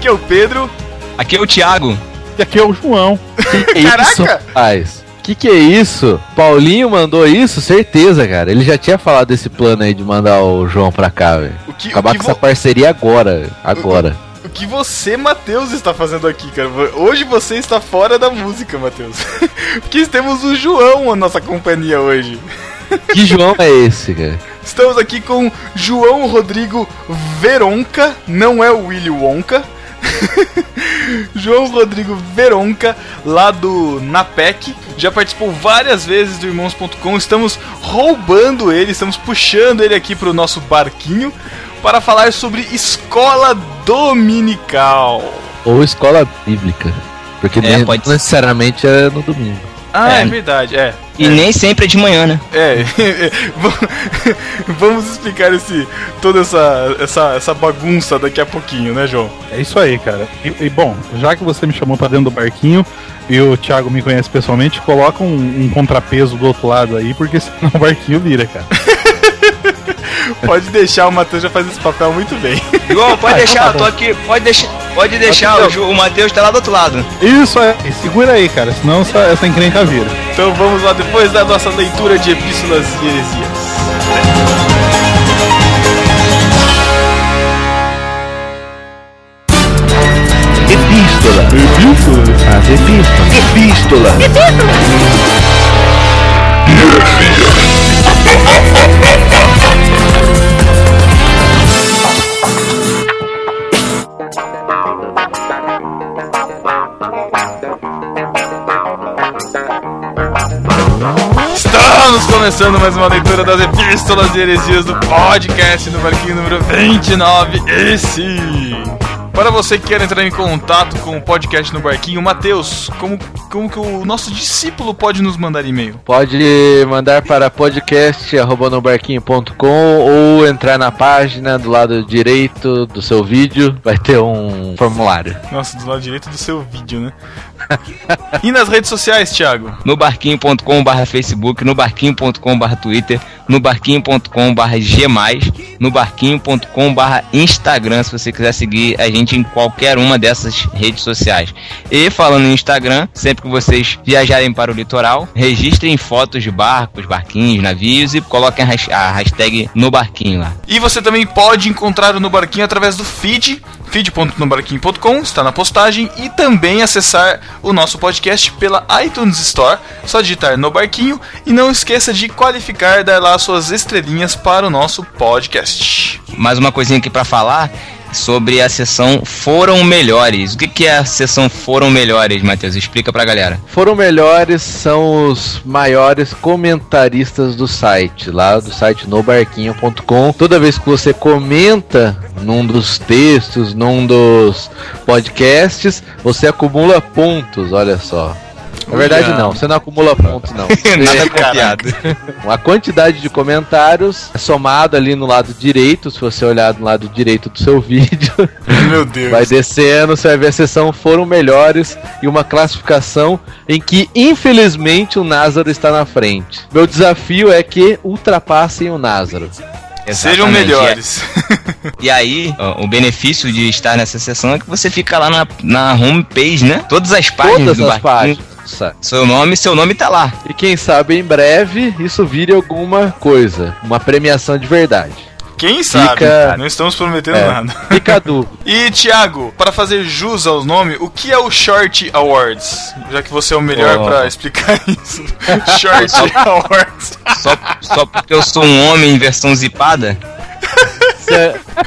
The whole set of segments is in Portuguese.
Aqui é o Pedro. Aqui é o Thiago. E aqui é o João. Que isso, Caraca! rapaz? Que que é isso? Paulinho mandou isso? Certeza, cara. Ele já tinha falado desse plano aí de mandar o João pra cá, velho. O que, Acabar o que com vo- essa parceria agora. Agora. O que você, Matheus, está fazendo aqui, cara? Hoje você está fora da música, Matheus. Porque temos o João, a nossa companhia hoje. Que João é esse, cara? Estamos aqui com João Rodrigo Veronca, não é o Willy Wonka. João Rodrigo Veronca, lá do Napec, já participou várias vezes do Irmãos.com. Estamos roubando ele, estamos puxando ele aqui para o nosso barquinho para falar sobre escola dominical. Ou escola bíblica. Porque É, nem- não necessariamente é no domingo. Ah, é, É. verdade, é. E nem sempre é de manhã, né? É, vamos explicar esse, toda essa, essa, essa bagunça daqui a pouquinho, né, João? É isso aí, cara. E, e, bom, já que você me chamou pra dentro do barquinho e o Thiago me conhece pessoalmente, coloca um, um contrapeso do outro lado aí, porque senão o barquinho vira, cara. Pode deixar, o Matheus já faz esse papel muito bem. João, pode Ah, deixar, então eu tá tô bom. aqui. Pode deixar, pode deixar, o, Ju- o Matheus tá lá do outro lado. Isso é. E segura aí, cara, senão essa, essa encrenca vira. Então vamos lá depois da nossa leitura de epístolas e heresias. Epístola. Epístola? As epístolas. Epístola. Estamos começando mais uma leitura das epístolas e heresias do podcast no barquinho número 29. Esse! Para você que quer entrar em contato com o podcast no barquinho, Matheus, como, como que o nosso discípulo pode nos mandar e-mail? Pode mandar para podcast.nobarquinho.com ou entrar na página do lado direito do seu vídeo, vai ter um formulário. Nossa, do lado direito do seu vídeo, né? e nas redes sociais, Thiago? No barquinho.com.br Facebook, no barquinho.com.br Twitter, no barquinho.com.br G, no barquinho.com.br Instagram, se você quiser seguir a gente em qualquer uma dessas redes sociais. E falando em Instagram, sempre que vocês viajarem para o litoral, registrem fotos de barcos, barquinhos, navios e coloquem a hashtag no barquinho lá. E você também pode encontrar o No Barquinho através do feed, feed.nobarquinho.com, está na postagem, e também acessar o nosso podcast pela iTunes Store, só digitar No Barquinho, e não esqueça de qualificar, dar lá suas estrelinhas para o nosso podcast. mais uma coisinha aqui pra falar sobre a sessão Foram Melhores. O que, que é a sessão Foram Melhores, Matheus? Explica pra galera. Foram melhores, são os maiores comentaristas do site, lá do site nobarquinho.com. Toda vez que você comenta num dos textos, num dos podcasts, você acumula pontos, olha só. Na verdade não, você não acumula pontos não. Nada copiado. a quantidade de comentários é somado ali no lado direito, se você olhar no lado direito do seu vídeo, Meu Deus. vai descendo, você vai ver a sessão foram melhores e uma classificação em que infelizmente o Názaro está na frente. Meu desafio é que ultrapassem o Názaro. Sejam Exatamente. melhores. E aí, ó, o benefício de estar nessa sessão é que você fica lá na, na homepage, né? Todas as páginas Todas do as barquinho. páginas. Seu nome, seu nome tá lá. E quem sabe em breve isso vire alguma coisa, uma premiação de verdade. Quem sabe? Fica- Não estamos prometendo É, nada. Fica. E Thiago, para fazer jus aos nomes, o que é o Short Awards? Já que você é o melhor Oh. pra explicar isso. Short Awards. Só, só porque eu sou um homem em versão zipada.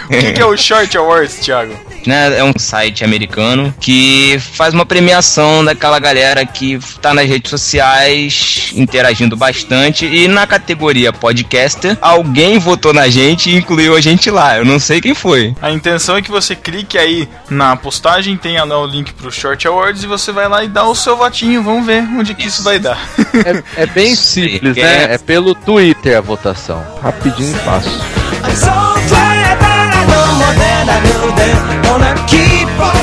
O que, que é o Short Awards, Thiago? né? É um site americano que faz uma premiação daquela galera que tá nas redes sociais interagindo bastante. E na categoria podcaster, alguém votou na gente e incluiu a gente lá. Eu não sei quem foi. A intenção é que você clique aí na postagem, tenha lá o link pro Short Awards e você vai lá e dá o seu votinho. Vamos ver onde que isso vai dar. É, é bem Isso simples, né? é- É pelo Twitter a votação. Rapidinho e fácil.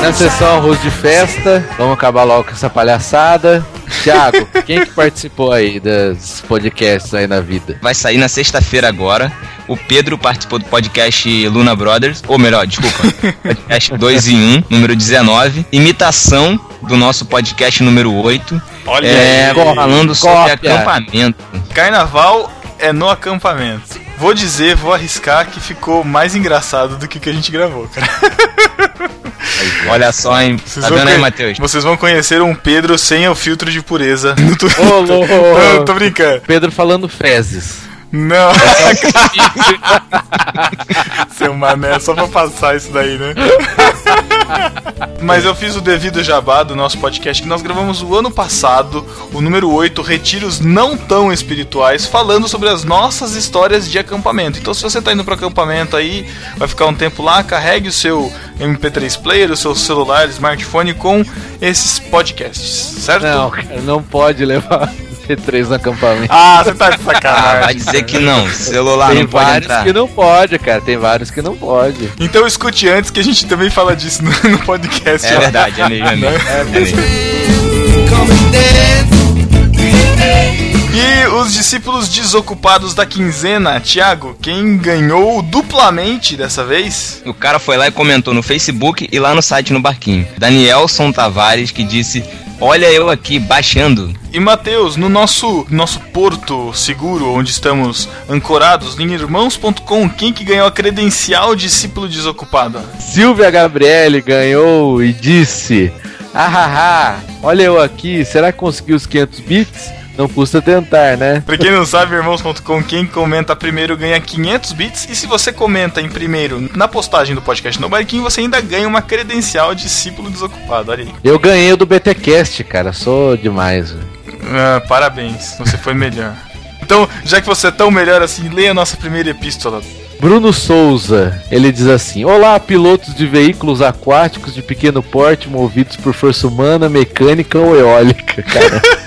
Na sessão arroz de festa, vamos acabar logo com essa palhaçada. Thiago, quem que participou aí dos podcasts aí na vida? Vai sair na sexta-feira agora. O Pedro participou do podcast Luna Brothers, ou melhor, desculpa, podcast 2 em 1, número 19. Imitação do nosso podcast número 8. Olha É, aí. falando sobre cópia. acampamento. Carnaval é no acampamento. Vou dizer, vou arriscar que ficou mais engraçado do que o que a gente gravou, cara. Olha só, hein? Vocês Tá vão vendo aí, Matheus? Vocês vão conhecer um Pedro sem o filtro de pureza no Twitter. Ô, louco. Tô brincando. Pedro falando fezes. Não. Seu mané, só pra passar isso daí, né? Mas eu fiz o devido jabá do nosso podcast que nós gravamos o ano passado, o número 8, Retiros Não Tão Espirituais, falando sobre as nossas histórias de acampamento. Então, se você tá indo pro acampamento aí, vai ficar um tempo lá, carregue o seu MP3 player, o seu celular, smartphone com esses podcasts, certo? Não, cara, não pode levar C3 no acampamento. Ah, você tá de Ah, vai sacanagem. dizer que não. Celular tem não pode vários entrar. que não pode, cara. Tem vários que não pode. Então escute antes que a gente também fala disso no, no podcast. É verdade, é mesmo, é mesmo. É mesmo. E os discípulos desocupados da quinzena, Thiago, quem ganhou duplamente dessa vez? O cara foi lá e comentou no Facebook e lá no site no Barquinho. Danielson Tavares que disse: Olha eu aqui baixando. E Matheus, no nosso, nosso porto seguro, onde estamos ancorados, em irmãos.com, quem que ganhou a credencial discípulo desocupado? Silvia Gabriele ganhou e disse: Ahaha, olha eu aqui, será que consegui os 500 bits? Não custa tentar, né? Pra quem não sabe, irmãos.com, quem comenta primeiro ganha 500 bits. E se você comenta em primeiro na postagem do podcast no Barquinho, você ainda ganha uma credencial discípulo desocupado. Olha aí. Eu ganhei o do BTcast, cara, sou demais. Ah, parabéns, você foi melhor. Então, já que você é tão melhor assim, leia a nossa primeira epístola. Bruno Souza, ele diz assim: Olá, pilotos de veículos aquáticos de pequeno porte movidos por força humana, mecânica ou eólica, cara.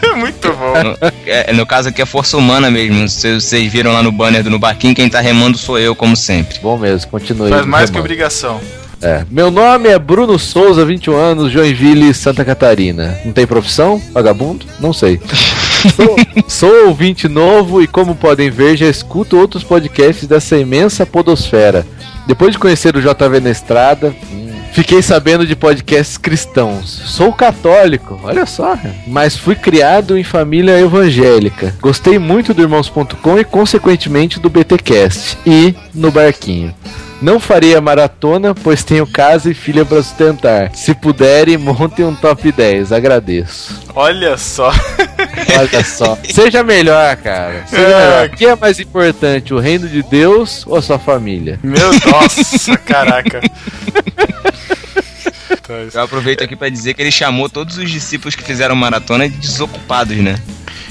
No, é, no caso aqui é força humana mesmo. Vocês, vocês viram lá no banner do No Barquinho, quem tá remando sou eu, como sempre. Bom mesmo, continue. Faz mais que remando. obrigação. É. Meu nome é Bruno Souza, 21 anos, Joinville, Santa Catarina. Não tem profissão? Vagabundo? Não sei. sou, sou ouvinte novo e, como podem ver, já escuto outros podcasts dessa imensa podosfera. Depois de conhecer o JV na estrada, hum, fiquei sabendo de podcasts cristãos. Sou católico, olha só. Mas fui criado em família evangélica. Gostei muito do Irmãos.com e, consequentemente, do BTcast. E no Barquinho. Não farei a maratona, pois tenho casa e filha para sustentar. Se puderem, montem um top 10. Agradeço. Olha só. Olha só. Seja melhor, cara. Seja É. melhor. O que é mais importante, o reino de Deus ou a sua família? Meu nossa, caraca. Eu aproveito aqui pra dizer que ele chamou todos os discípulos que fizeram maratona de desocupados, né?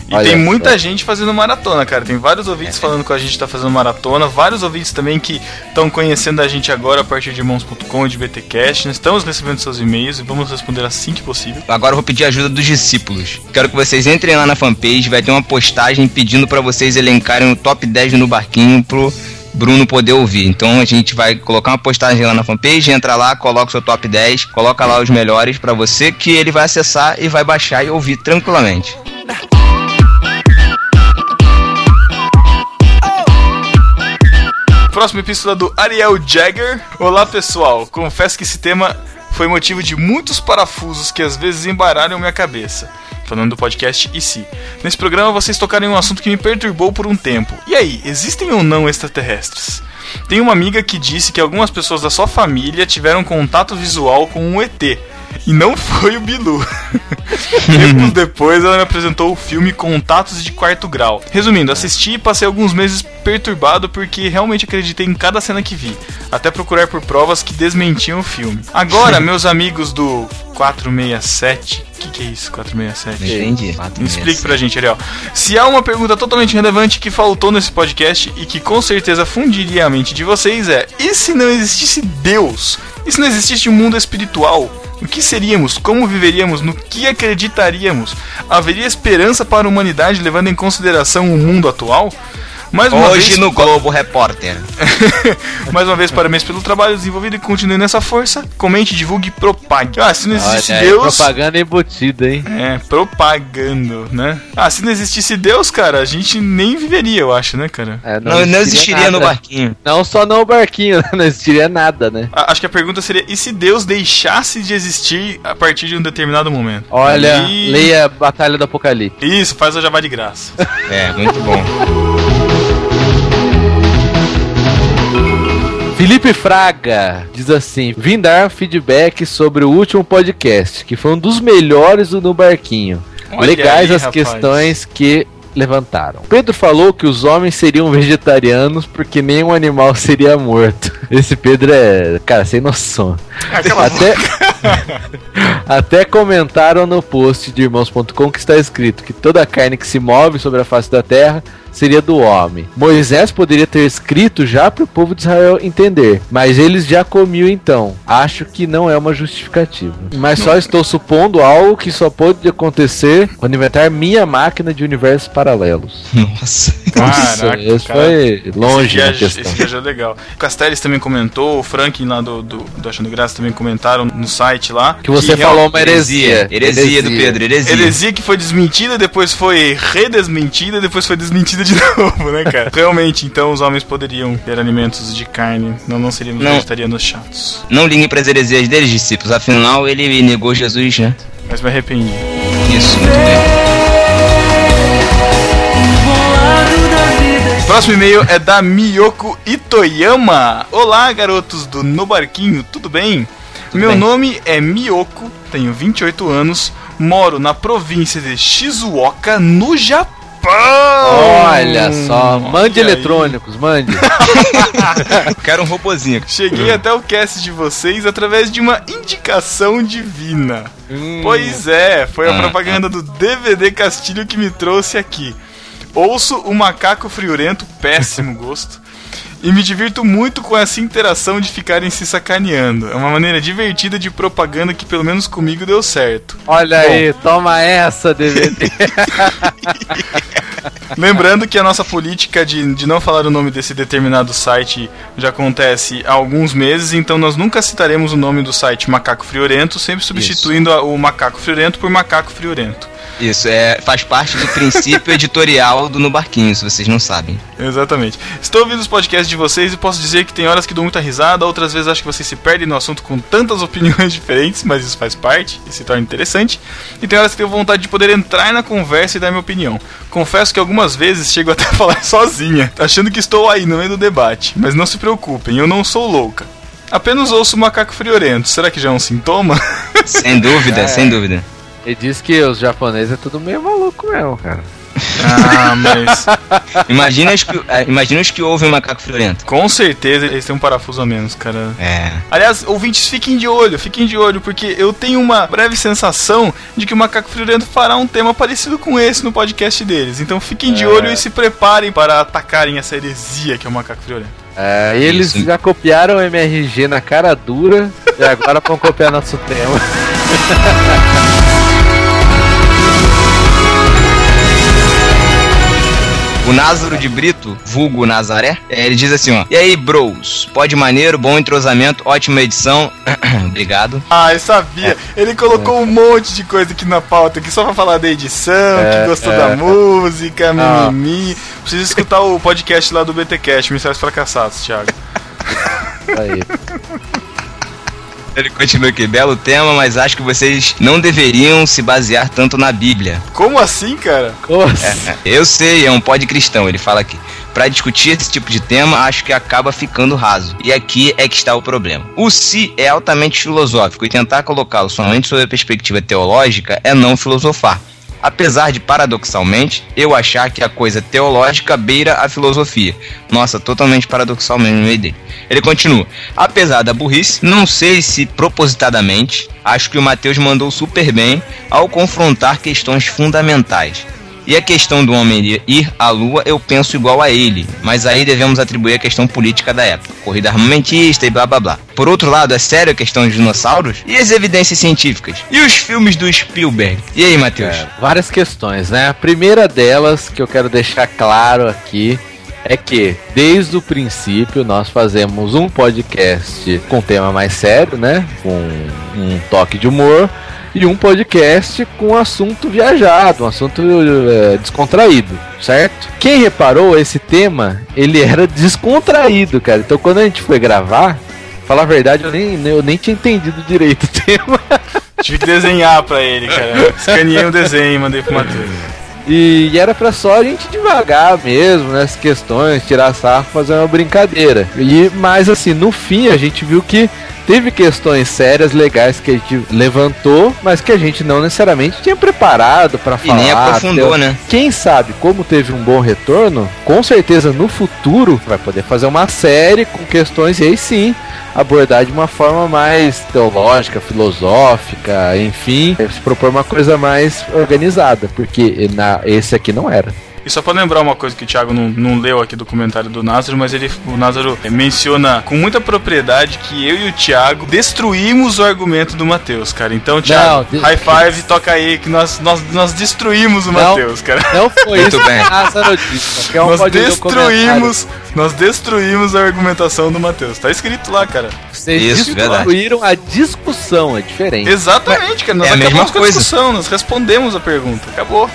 E Olha tem só. muita gente fazendo maratona, cara. Tem vários ouvintes falando que a gente tá fazendo maratona, vários ouvintes também que estão conhecendo a gente agora a partir de irmãos.com e de BTcast. Nós estamos recebendo seus e-mails e vamos responder assim que possível. Agora eu vou pedir a ajuda dos discípulos. Quero que vocês entrem lá na fanpage, vai ter uma postagem pedindo pra vocês elencarem o top 10 no barquinho pro Bruno poder ouvir. Então a gente vai colocar uma postagem lá na fanpage, entra lá, coloca o seu top 10, coloca lá os melhores pra você que ele vai acessar e vai baixar e ouvir tranquilamente. Próxima epístola do Ariel Jagger. Olá pessoal, confesso que esse tema foi motivo de muitos parafusos que às vezes embaralham minha cabeça. Falando do podcast e. Nesse programa vocês tocaram em um assunto que me perturbou por um tempo. E aí, existem ou não extraterrestres? Tem uma amiga que disse que algumas pessoas da sua família tiveram contato visual com um ET. E não foi o Bilu. Tempos depois, ela me apresentou o filme Contatos de Quarto Grau. Resumindo, assisti e passei alguns meses perturbado porque realmente acreditei em cada cena que vi, até procurar por provas que desmentiam o filme. Agora, meus amigos do 467, o que, que é isso, 467? Entendi. Explique pra gente, Ariel. Se há uma pergunta totalmente relevante que faltou nesse podcast e que com certeza fundiria a mente de vocês é: e se não existisse Deus? E se não existisse um mundo espiritual? O que seríamos? Como viveríamos? No que acreditaríamos? Haveria esperança para a humanidade levando em consideração o mundo atual? Mais uma Hoje vez, no Globo Repórter. Mais uma vez, parabéns pelo trabalho desenvolvido e continue nessa força. Comente, divulgue e propague. Ah, se não existe Olha aí, Deus. propaganda embutida, hein? É, propagando, né? Ah, se não existisse Deus, cara, a gente nem viveria, eu acho, né, cara? É, Não, não existiria no nada. barquinho. Não só no barquinho, não existiria nada, né? A- Acho que a pergunta seria: e se Deus deixasse de existir a partir de um determinado momento? Olha, Aí- leia Batalha do Apocalipse. Isso, faz o jabá de graça. É, muito bom. Felipe Fraga diz assim: Vim dar feedback sobre o último podcast, que foi um dos melhores do No Barquinho. Olha Legais aí, as rapaz. questões que levantaram. Pedro falou que os homens seriam vegetarianos porque nenhum animal seria morto. Esse Pedro é, cara, sem noção. Até, até comentaram no post de irmãos.com que está escrito que toda carne que se move sobre a face da terra seria do homem. Moisés poderia ter escrito já para o povo de Israel entender, mas eles já comiam então. Acho que não é uma justificativa. Mas só estou supondo algo que só pode acontecer quando inventar minha máquina de universos paralelos. Nossa. Caraca, esse cara. foi longe esse viaja é legal. O Castells também comentou, o Franklin lá do, do, do Achando Graça também comentaram no site lá. Que você real- falou uma heresia. Heresia do Pedro, heresia. Heresia que foi desmentida, depois foi redesmentida, depois foi desmentida de novo, né, cara? Realmente, então os homens poderiam ter alimentos de carne, não, não seríamos Não. vegetarianos chatos. Não liguem para as heresias deles, discípulos. Afinal, ele negou Jesus, né? Mas me arrependi. Isso, muito bem. Próximo e-mail é da Miyoko Itoyama. Olá, garotos do No Barquinho, tudo bem? Meu bem. nome é Miyoko, tenho 28 anos, moro na província de Shizuoka, no Japão. Olha só, mande Olha aí. eletrônicos, mande. Quero um robozinho. Cheguei até o cast de vocês através de uma indicação divina. Pois é, foi a Ah, propaganda do DVD Castilho que me trouxe aqui. Ouço o macaco friorento, péssimo gosto. E me divirto muito com essa interação de ficarem se sacaneando. É uma maneira divertida de propaganda que pelo menos comigo deu certo. Olha aí, toma essa, DVD. Lembrando que a nossa política de, de não falar o nome desse determinado site já acontece há alguns meses, então nós nunca citaremos o nome do site Macaco Friorento, sempre substituindo a- o Macaco Friorento por Macaco Friorento. Isso, é, faz parte do princípio editorial do No Barquinho, se vocês não sabem. Exatamente. Estou ouvindo os podcasts de vocês e posso dizer que tem horas que dou muita risada, outras vezes acho que vocês se perdem no assunto com tantas opiniões diferentes, mas isso faz parte e se torna interessante. E tem horas que tenho vontade de poder entrar na conversa e dar minha opinião. Confesso que algumas vezes chego até a falar sozinha, achando que estou aí no meio do debate. Mas não se preocupem, eu não sou louca. Apenas ouço o macaco friorento. Será que já é um sintoma? Sem dúvida, É. sem dúvida. Ele diz que os japoneses é tudo meio maluco mesmo, cara. Ah, mas Imagina os que, é, imagina os que ouvem o Macaco Friorento. com certeza eles têm um parafuso a menos, cara. É. Aliás, ouvintes, fiquem de olho, fiquem de olho, porque eu tenho uma breve sensação de que o Macaco Friorento fará um tema parecido com esse no podcast deles. Então fiquem de É. olho e se preparem para atacarem essa heresia que é o Macaco Friorento. É, e eles Isso. já copiaram o MRG na cara dura e agora vão copiar nosso tema. O Názaro de Brito, vulgo Nazaré, é, ele diz assim, ó. E aí, bros? Pode maneiro, bom entrosamento, ótima edição. Obrigado. Ah, eu sabia. Ele colocou um monte de coisa aqui na pauta, aqui só pra falar da edição, É, que gostou é. da música, Ah. mimimi. Precisa escutar o podcast lá do BTcast, Mistérios Fracassados, Thiago. Aí. Ele continua aqui, belo tema, mas acho que vocês não deveriam se basear tanto na Bíblia. Como assim, cara? Nossa. Eu sei, é um pod cristão, ele fala aqui. Pra discutir esse tipo de tema, acho que acaba ficando raso. E aqui é que está o problema. O si é altamente filosófico e tentar colocá-lo somente sob a perspectiva teológica é não filosofar. Apesar de, paradoxalmente, eu achar que a coisa teológica beira a filosofia. Nossa, totalmente paradoxal mesmo meio dele. Ele continua. Apesar da burrice, não sei se propositadamente, acho que o Mateus mandou super bem ao confrontar questões fundamentais. E a questão do homem ir- à lua, eu penso igual a ele, mas aí devemos atribuir a questão política da época, corrida armamentista e blá blá blá. Por outro lado, é sério a questão dos dinossauros? E as evidências científicas? E os filmes do Spielberg? E aí, Matheus? É, várias questões, né? A primeira delas que eu quero deixar claro aqui é que desde o princípio nós fazemos um podcast com tema mais sério, né? Com um toque de humor e um podcast com assunto viajado, um assunto é, descontraído, certo? Quem reparou esse tema, ele era descontraído, cara. Então quando a gente foi gravar, falar a verdade, eu nem, eu nem tinha entendido direito o tema. Tive que desenhar pra ele, cara. Escaneei um desenho e mandei pro Matheus. E, e era pra só a gente devagar mesmo nessas questões, tirar sarro, fazer uma brincadeira. E mas assim, no fim a gente viu que teve questões sérias, legais que a gente levantou, mas que a gente não necessariamente tinha preparado para falar. E nem aprofundou, né? Quem sabe, como teve um bom retorno, com certeza no futuro vai poder fazer uma série com questões e aí sim abordar de uma forma mais teológica, filosófica, enfim, se propor uma coisa mais organizada, porque na, esse aqui não era. E só pra lembrar uma coisa que o Thiago não, não leu aqui do comentário do Názaro, mas ele, o Názaro menciona com muita propriedade que eu e o Thiago destruímos o argumento do Matheus, cara. Então, Thiago, Não, high five, toca aí, que nós, nós, nós destruímos o Não. Matheus, cara. Não foi Muito isso bem. que disse. Qualquer um Nós destruímos, nós destruímos a argumentação do Matheus. Tá escrito lá, cara. Vocês Isso, destruíram a discussão, é diferente. Exatamente, cara. Nós é a acabamos mesma com a coisa. discussão, nós respondemos a pergunta. Acabou.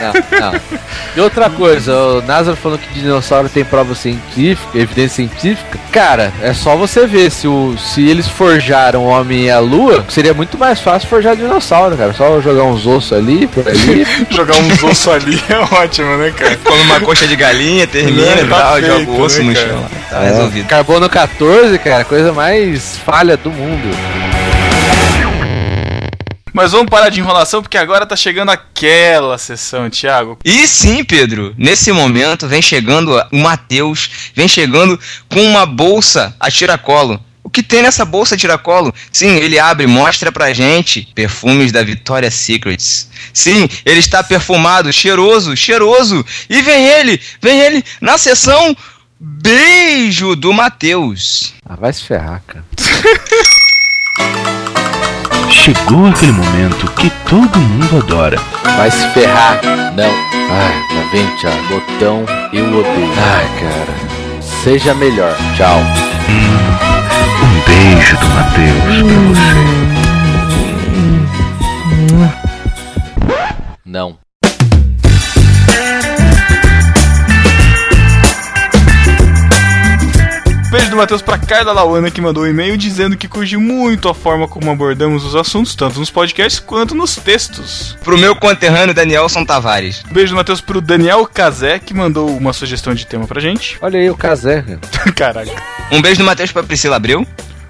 Não, não. E outra coisa, o Názaro falou que dinossauro tem prova científica, evidência científica. Cara, é só você ver se, o, se eles forjaram o homem e a lua, seria muito mais fácil forjar dinossauro, cara. Só jogar uns ossos ali, por ali. Jogar uns ossos ali é ótimo, né, cara? Come uma coxa de galinha, termina É, e tá tal, feito, joga o osso né, no chão. Tá resolvido. Carbono 14, cara, coisa mais falha do mundo. Mas vamos parar de enrolação porque agora tá chegando aquela sessão, Thiago. E sim, Pedro, nesse momento vem chegando o Matheus, vem chegando com uma bolsa a tiracolo. O que tem nessa bolsa a tiracolo? Sim, ele abre e mostra pra gente perfumes da Victoria's Secrets. Sim, ele está perfumado, cheiroso, cheiroso. E vem ele, vem ele na sessão Beijo do Matheus. Ah, vai se ferrar, cara. Chegou aquele momento que todo mundo adora. Vai se ferrar. Não. Ai, lá vem, Thiago. Botão, eu odeio. Ai, cara. Seja melhor. Tchau. Um beijo do Matheus pra você. Não. Beijo do Matheus pra Carla Lauana que mandou um e-mail dizendo que curte muito a forma como abordamos os assuntos, tanto nos podcasts quanto nos textos. Pro meu conterrâneo Danielson Tavares. Beijo do Matheus pro Daniel Cazé que mandou uma sugestão de tema pra gente. Olha aí o Casé. cara. Caraca. Um beijo do Matheus pra Priscila Abreu.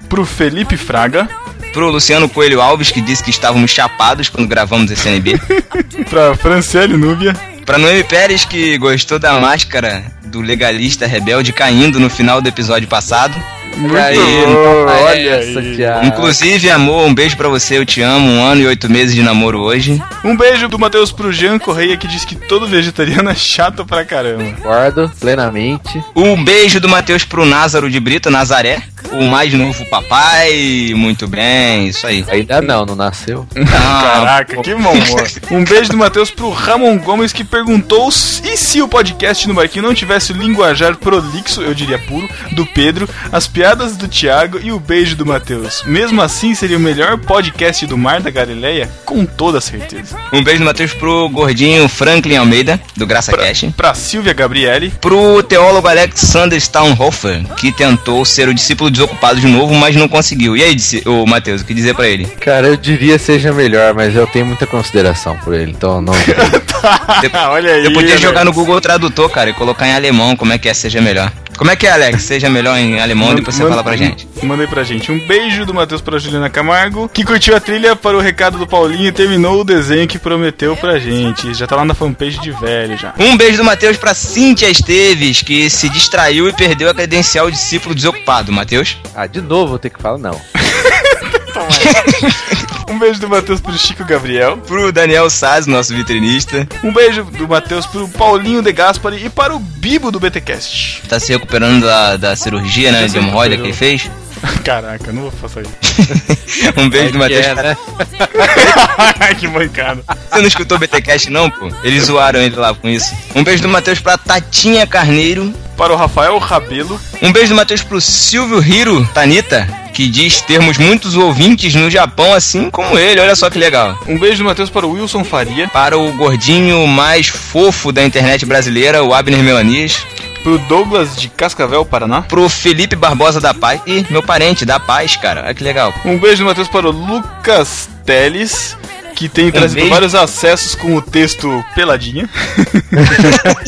Pro Felipe Fraga. Pro Luciano Coelho Alves, que disse que estávamos chapados quando gravamos esse NB. Pra Franciele Núbia. Pra Noemi Pérez, que gostou da máscara do legalista rebelde caindo no final do episódio passado. Muito aí, bom, olha essa, aí. Inclusive, amor, um beijo pra você, eu te amo. Um ano e oito meses de namoro hoje. Um beijo do Matheus pro Jean Correia que diz que todo vegetariano é chato pra caramba. Concordo plenamente. Um beijo do Matheus pro Názaro de Brito, Nazaré. O mais novo papai. Muito bem, isso aí. Ainda não, não nasceu. Ah, Caraca, que bom humor. Um beijo do Matheus pro Ramon Gomes que perguntou e se o podcast no Barquinho não tivesse o linguajar prolixo, eu diria puro, do Pedro, as piadas do Thiago e o beijo do Matheus. Mesmo assim, seria o melhor podcast do Mar da Galileia? Com toda certeza. um beijo do Matheus pro gordinho Franklin Almeida, do Graça Cash. Pra Silvia Gabriele. Pro teólogo Alexander Staunhofer, que tentou ser o discípulo desocupado de novo, mas não conseguiu. E aí, disse, ô Matheus, o que dizer pra ele? Cara, eu diria seja melhor, mas eu tenho muita consideração por ele, então não. Olha aí. Eu podia Alex. jogar no Google Tradutor, cara, e colocar em alemão como é que é seja melhor. Como é que é, Alex? Seja melhor em alemão, Man- depois você fala pra gente. Manda aí pra gente. Um beijo do Matheus pra Juliana Camargo, que curtiu a trilha para o recado do Paulinho e terminou o desenho que prometeu pra gente. Já tá lá na fanpage de velho já. Um beijo do Matheus pra Cíntia Esteves, que se distraiu e perdeu a credencial discípulo desocupado. Matheus? Ah, de novo vou ter que falar não. Um beijo do Matheus pro Chico Gabriel. Pro Daniel Saz, nosso vitrinista. Um beijo do Matheus pro Paulinho De Gaspari e para o Bibo do BTcast. Tá se recuperando da, da cirurgia, né, Já de hemorroida que ele fez. Caraca, não vou fazer isso. Um beijo do É que Matheus é, pra... né? que bancada. Você não escutou o BTcast não, pô? Eles zoaram ele lá com isso. Um beijo do Matheus pra Tatinha Carneiro. para o Rafael Rabelo. Um beijo do Matheus pro Silvio Hiro Tanita, que diz termos muitos ouvintes no Japão, assim como ele. Olha só que legal. Um beijo do Matheus para o Wilson Faria. Para o gordinho mais fofo da internet brasileira, o Abner Melanias. Pro Douglas de Cascavel, Paraná. Pro Felipe Barbosa da Paz. E meu parente, da Paz, cara. Olha que legal. Um beijo do Matheus para o Lucas Teles que tem trazido beijo. vários acessos com o texto peladinha.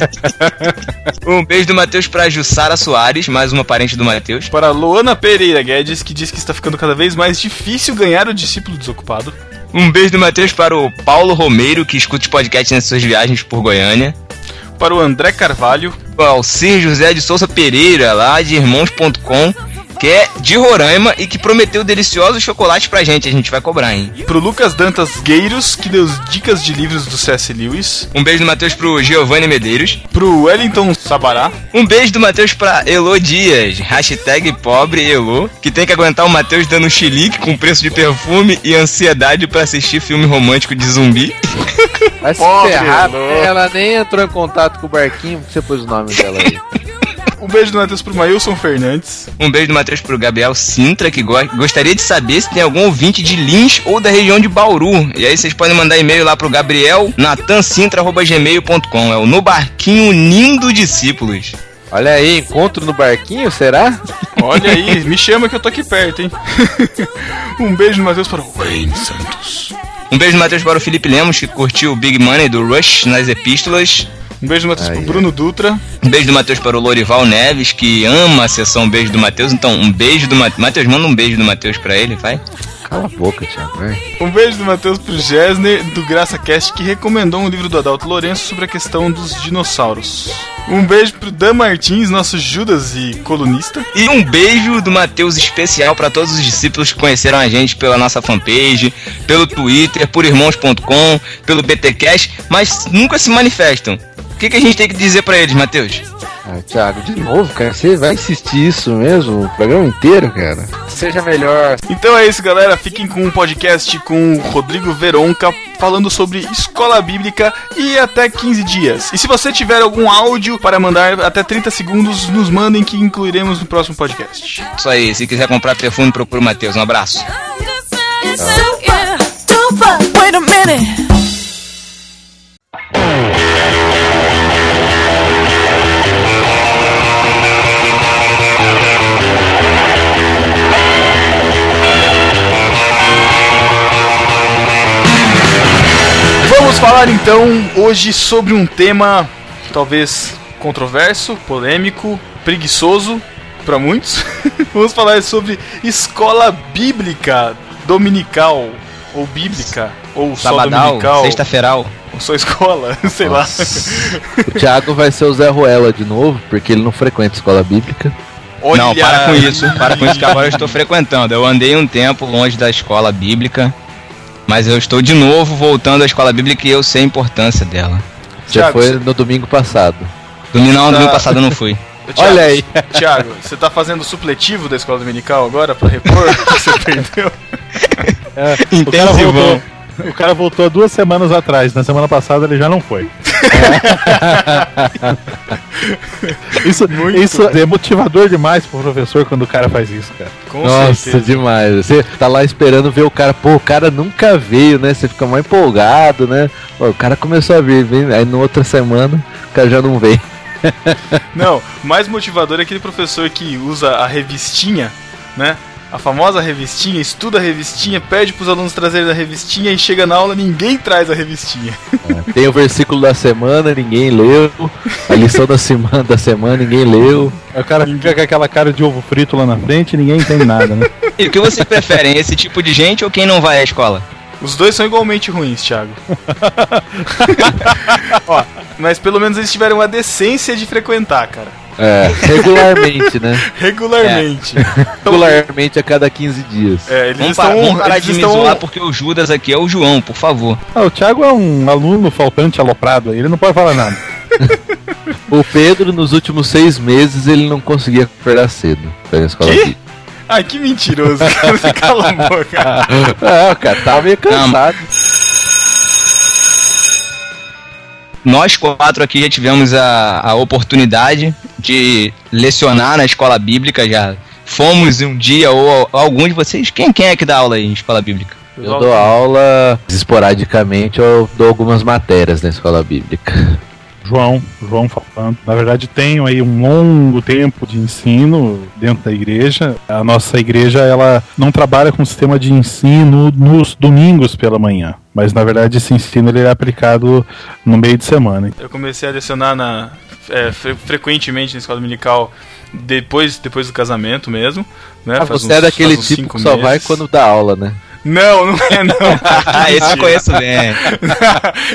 um beijo do Matheus para Jussara Soares, mais uma parente do Matheus. Para Luana Pereira Guedes, que diz que está ficando cada vez mais difícil ganhar o discípulo desocupado. Um beijo do Matheus para o Paulo Romeiro, que escuta os podcasts nas suas viagens por Goiânia. Para o André Carvalho. O Alcir José de Souza Pereira, lá de irmãos.com que é de Roraima e que prometeu deliciosos chocolates pra gente. A gente vai cobrar, hein? Pro Lucas Dantas Gueiros, que deu dicas de livros do C.S. Lewis. Um beijo do Matheus pro Giovanni Medeiros. Pro Wellington Sabará. Um beijo do Matheus pra Elo Dias, hashtag pobre Elo, que tem que aguentar o Matheus dando chilique com preço de perfume e ansiedade para assistir filme romântico de zumbi. Vai se ferrar, ela nem entrou em contato com o barquinho, você pôs o nome dela aí. Um beijo do Matheus pro Mailson Fernandes. Um beijo do Matheus pro Gabriel Sintra, que go gostaria de saber se tem algum ouvinte de Lins ou da região de Bauru. E aí vocês podem mandar e-mail lá pro Gabriel natancintra.gmail.com. É o No Barquinho Nindo Discípulos. Olha aí, encontro no barquinho, será? Olha aí, me chama que eu tô aqui perto, hein? um beijo do Matheus para o Wayne Santos. Um beijo do Matheus para o Felipe Lemos, que curtiu o Big Money do Rush nas epístolas. Um beijo do Matheus pro Bruno Dutra. Um beijo do Matheus para o Lorival Neves, que ama a sessão Beijo do Matheus. Então, um beijo do Matheus. Matheus, manda um beijo do Matheus pra ele, vai. Cala a boca, Thiago. Um beijo do Matheus pro Gessner, do Graça Cast, que recomendou um livro do Adalto Lourenço sobre a questão dos dinossauros. Um beijo pro Dan Martins, nosso Judas e colunista. E um beijo do Matheus especial para todos os discípulos que conheceram a gente pela nossa fanpage, pelo Twitter, por irmãos.com, pelo BTcast, mas nunca se manifestam. O que, que a gente tem que dizer para eles, Matheus? Ah, Thiago, de novo, cara, você vai insistir isso mesmo o programa inteiro, cara? Seja melhor. Então é isso, galera. Fiquem com um podcast com o Rodrigo Veronca falando sobre escola bíblica e até 15 dias. E se você tiver algum áudio para mandar até 30 segundos, nos mandem que incluiremos no próximo podcast. Isso aí, se quiser comprar perfume, procura o Matheus. Um abraço. Vamos falar então hoje sobre um tema talvez controverso, polêmico, preguiçoso para muitos. Vamos falar sobre escola bíblica dominical ou bíblica ou Sabadal, só dominical, sexta-feiral, ou só escola, sei Nossa. lá. O Thiago vai ser o Zé Ruela de novo, porque ele não frequenta escola bíblica. Olha... Não, para com isso, para com isso que agora eu estou frequentando. Eu andei um tempo longe da escola bíblica mas eu estou de novo voltando à escola bíblica e eu sei a importância dela. Já foi no domingo passado. Domingo não, tá... domingo passado eu não fui. Thiago, Olha aí. Thiago, você tá fazendo supletivo da escola dominical agora para repor o que você perdeu? É, Intensivão. O cara voltou há duas semanas atrás. Na semana passada ele já não foi. isso, isso é motivador demais pro professor quando o cara faz isso, cara. Com Nossa, certeza. demais. Você tá lá esperando ver o cara, pô, o cara nunca veio, né? Você fica mais empolgado, né? Pô, o cara começou a vir, vem, aí na outra semana o cara já não veio. não, mais motivador é aquele professor que usa a revistinha, né? A famosa revistinha, estuda a revistinha, pede pros alunos trazerem a revistinha e chega na aula ninguém traz a revistinha. É, tem o versículo da semana, ninguém leu. A lição da semana, da semana ninguém leu. O cara fica com aquela cara de ovo frito lá na frente e ninguém entende nada, né? E o que vocês preferem, esse tipo de gente ou quem não vai à escola? Os dois são igualmente ruins, Thiago. Ó, mas pelo menos eles tiveram a decência de frequentar, cara. É, regularmente, né? regularmente. É. regularmente a cada 15 dias. É, eles vamos estão, parar, vamos parar de estão... me zoar porque o Judas aqui é o João, por favor. Ah, o Thiago é um aluno faltante aloprado, ele não pode falar nada. o Pedro, nos últimos seis meses, ele não conseguia acordar cedo pra escola que? Ai, que mentiroso, cara. Cala a boca. É, o cara tava meio cansado. Nós quatro aqui já tivemos a, a oportunidade de lecionar na escola bíblica, já fomos um dia, ou algum de vocês. Quem, quem é que dá aula em escola bíblica? Eu dou aula esporadicamente, eu dou algumas matérias na escola bíblica. João, João falando. Na verdade, tenho aí um longo tempo de ensino dentro da igreja. A nossa igreja, ela não trabalha com sistema de ensino nos domingos pela manhã. Mas na verdade esse ensino ele é aplicado no meio de semana. Eu comecei a lecionar na, é, fre frequentemente na escola dominical depois, depois do casamento mesmo. Né? Ah, Faz você é uns- daquele faz uns tipo que só vai meses. quando dá aula, né? Não, não é não. Ah, esse eu conheço bem.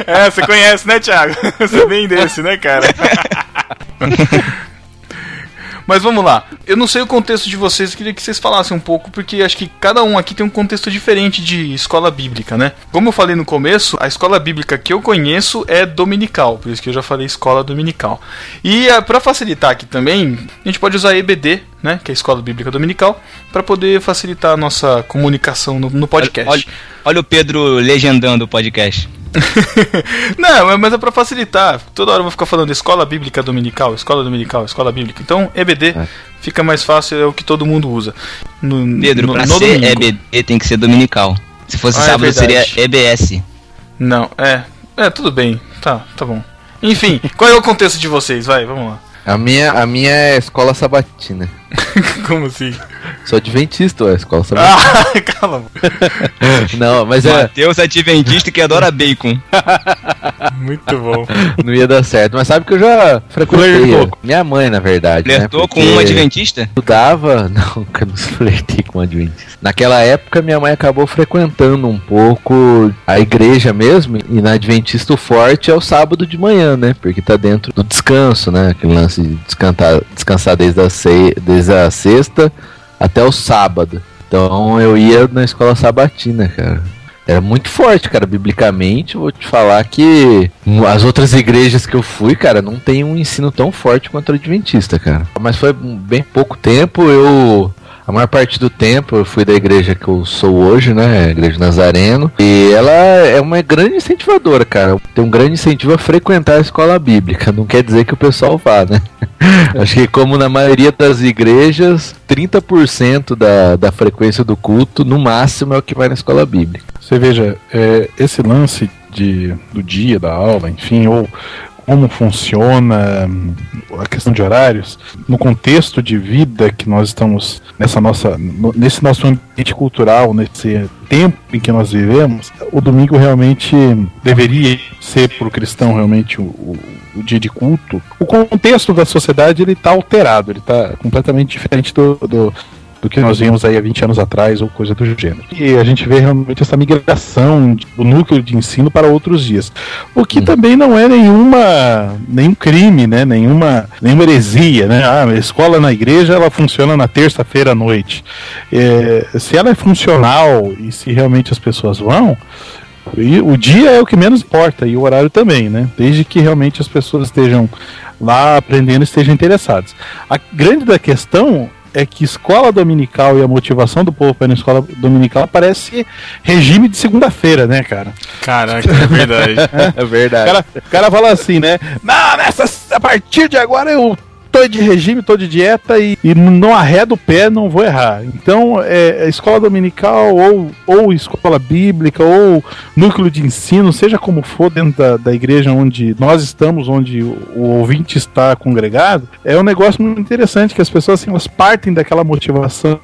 é, você conhece, né, Thiago? Você é bem desse, né, cara? Mas vamos lá. Eu não sei o contexto de vocês, eu queria que vocês falassem um pouco, porque acho que cada um aqui tem um contexto diferente de escola bíblica, né? Como eu falei no começo, a escola bíblica que eu conheço é dominical, por isso que eu já falei escola dominical. E ah, pra facilitar aqui também, a gente pode usar EBD, né, que é a escola bíblica dominical, pra poder facilitar a nossa comunicação no, no podcast. Olha, olha o Pedro legendando o podcast. Não, mas- é pra facilitar. Toda hora eu vou ficar falando escola bíblica dominical, escola dominical, escola bíblica. Então, EBD É. fica mais fácil, é o que todo mundo usa. No, Pedro, no, pra no ser domingo. EBD tem que ser dominical. Se fosse Ah, é sábado seria verdade. EBS. Não, é. É, tudo bem. Tá, tá bom. Enfim, qual é o contexto de vocês? Vai, vamos lá. A minha, a minha é escola sabatina. Como assim? Sou adventista, ué, escola sabatina. Ah, cala. a boca. Não, mas é, Mateus Adventista que adora bacon. Muito bom. não ia dar certo. Mas sabe que eu já frequentei. Flertou. ó. Minha mãe, na verdade. né, Flertou com porque um Adventista? Estudava. Não, que eu não flertei com um adventista. Naquela época, minha mãe acabou frequentando um pouco a igreja mesmo. E na Adventista o forte é o sábado de manhã, né? Porque tá dentro do descanso, né? Aquele lance de descansar, descansar desde, a sei- desde a sexta até o sábado. Então eu ia na escola sabatina, cara. Era muito forte, cara, biblicamente. Vou te falar que as outras igrejas que eu fui, cara, não tem um ensino tão forte quanto o Adventista, cara. Mas foi bem pouco tempo. Eu, a maior parte do tempo, eu fui da igreja que eu sou hoje, né? a Igreja Nazareno. E ela é uma grande incentivadora, cara. Tem um grande incentivo a frequentar a escola bíblica. Não quer dizer que o pessoal vá, né? Acho que como na maioria das igrejas, 30% da, da frequência do culto, no máximo, é o que vai na escola bíblica. Você veja, é, esse lance de, do dia, da aula, enfim, ou como funciona hum, a questão de horários, no contexto de vida que nós estamos nessa nossa, no- nesse nosso ambiente cultural, nesse tempo em que nós vivemos, o domingo realmente deveria ser para o cristão realmente o, o- o dia de culto. O contexto da sociedade ele está alterado, ele está completamente diferente do, do do que nós vimos aí há 20 anos atrás ou coisa do gênero. E a gente vê realmente essa migração do núcleo de ensino para outros dias. O que também não é nenhuma nenhum crime, né? Nenhuma, nenhuma heresia, né? Ah, a escola na igreja ela funciona na terça-feira à noite. É, se ela é funcional e se realmente as pessoas vão, e o dia é o que menos importa e o horário também, né? Desde que realmente as pessoas estejam lá aprendendo e estejam interessadas. A grande da questão é que escola dominical e a motivação do povo para ir na escola dominical parece regime de segunda-feira, né, cara? Caraca, é verdade. É O verdade. cara, o cara fala assim, né? Não, nessa, a partir de agora eu tô de regime, tô de dieta e, e não arredo o pé, não vou errar. Então, é, é escola dominical ou, ou escola bíblica ou núcleo de ensino, seja como for dentro da, da igreja onde nós estamos, onde o, o ouvinte está congregado, é um negócio muito interessante que as pessoas assim, elas partem daquela motivação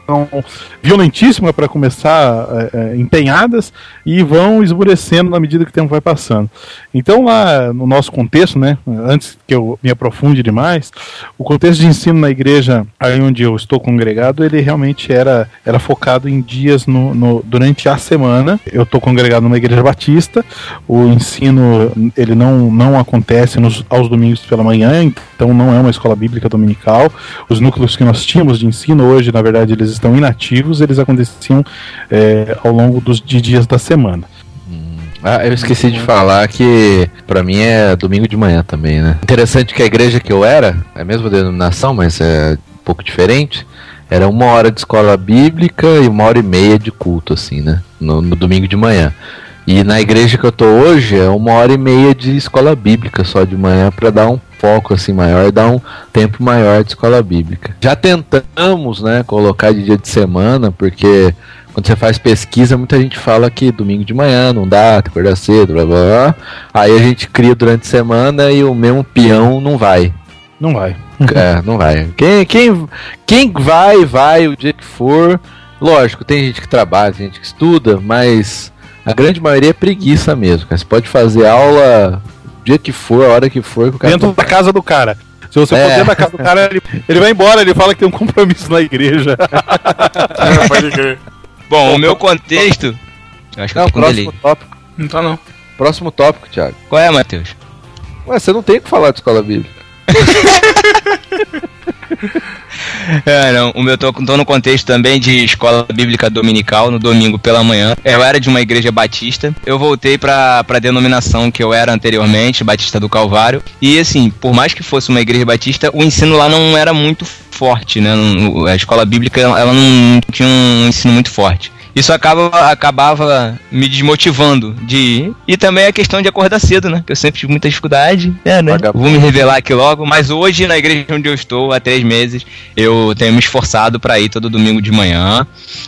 violentíssima para começar é, é, empenhadas e vão esmurecendo na medida que o tempo vai passando. Então lá no nosso contexto, né, antes que eu me aprofunde demais, o contexto de ensino na igreja aí onde eu estou congregado, ele realmente era, era focado em dias no, no- durante a semana. Eu estou congregado numa igreja batista, o ensino ele não, não acontece nos, aos domingos pela manhã, então não é uma escola bíblica dominical. Os núcleos que nós tínhamos de ensino hoje, na verdade, eles estão inativos, eles aconteciam eh, ao longo dos de dias da semana. Ah, eu esqueci de falar que pra mim é domingo de manhã também, né? Interessante que a igreja que eu era, é a mesma denominação, mas é um pouco diferente. Era uma hora de escola bíblica e uma hora e meia de culto, assim, né? No, no domingo de manhã. E na igreja que eu tô hoje é uma hora e meia de escola bíblica só de manhã pra dar um foco assim maior, dá um tempo maior de escola bíblica. Já tentamos, né, colocar de dia de semana, porque quando você faz pesquisa, muita gente fala que domingo de manhã não dá, tem que acordar cedo, blá blá blá. Aí a gente cria durante a semana e o mesmo peão não vai. Não vai. É, não vai. Quem, quem, quem vai, vai o dia que for. Lógico, tem gente que trabalha, tem gente que estuda, mas a grande maioria é preguiça mesmo. Cara. Você pode fazer aula o dia que for, a hora que for. Que o cara Dentro da casa do cara. Se você É. for dentro da casa do cara, ele, ele vai embora, ele fala que tem um compromisso na igreja. É, pode crer. Bom, o meu contexto. Eu acho que eu Não, tô com próximo delay. tópico. Não tá não. Próximo tópico, Thiago. Qual é, Matheus? Ué, você não tem o que falar de escola bíblica. É, não. O meu tô, tô no contexto também de escola bíblica dominical, no domingo pela manhã. Eu era de uma igreja batista. Eu voltei pra, pra denominação que eu era anteriormente, Batista do Calvário. E assim, por mais que fosse uma igreja batista, o ensino lá não era muito forte, né? A escola bíblica, ela não tinha um ensino muito forte. Isso acaba, acabava me desmotivando de ir. E também a questão de acordar cedo, né? Que eu sempre tive muita dificuldade. É, né? Vou me revelar aqui logo. Mas hoje, na igreja onde eu estou, há três meses, eu tenho me esforçado para ir todo domingo de manhã.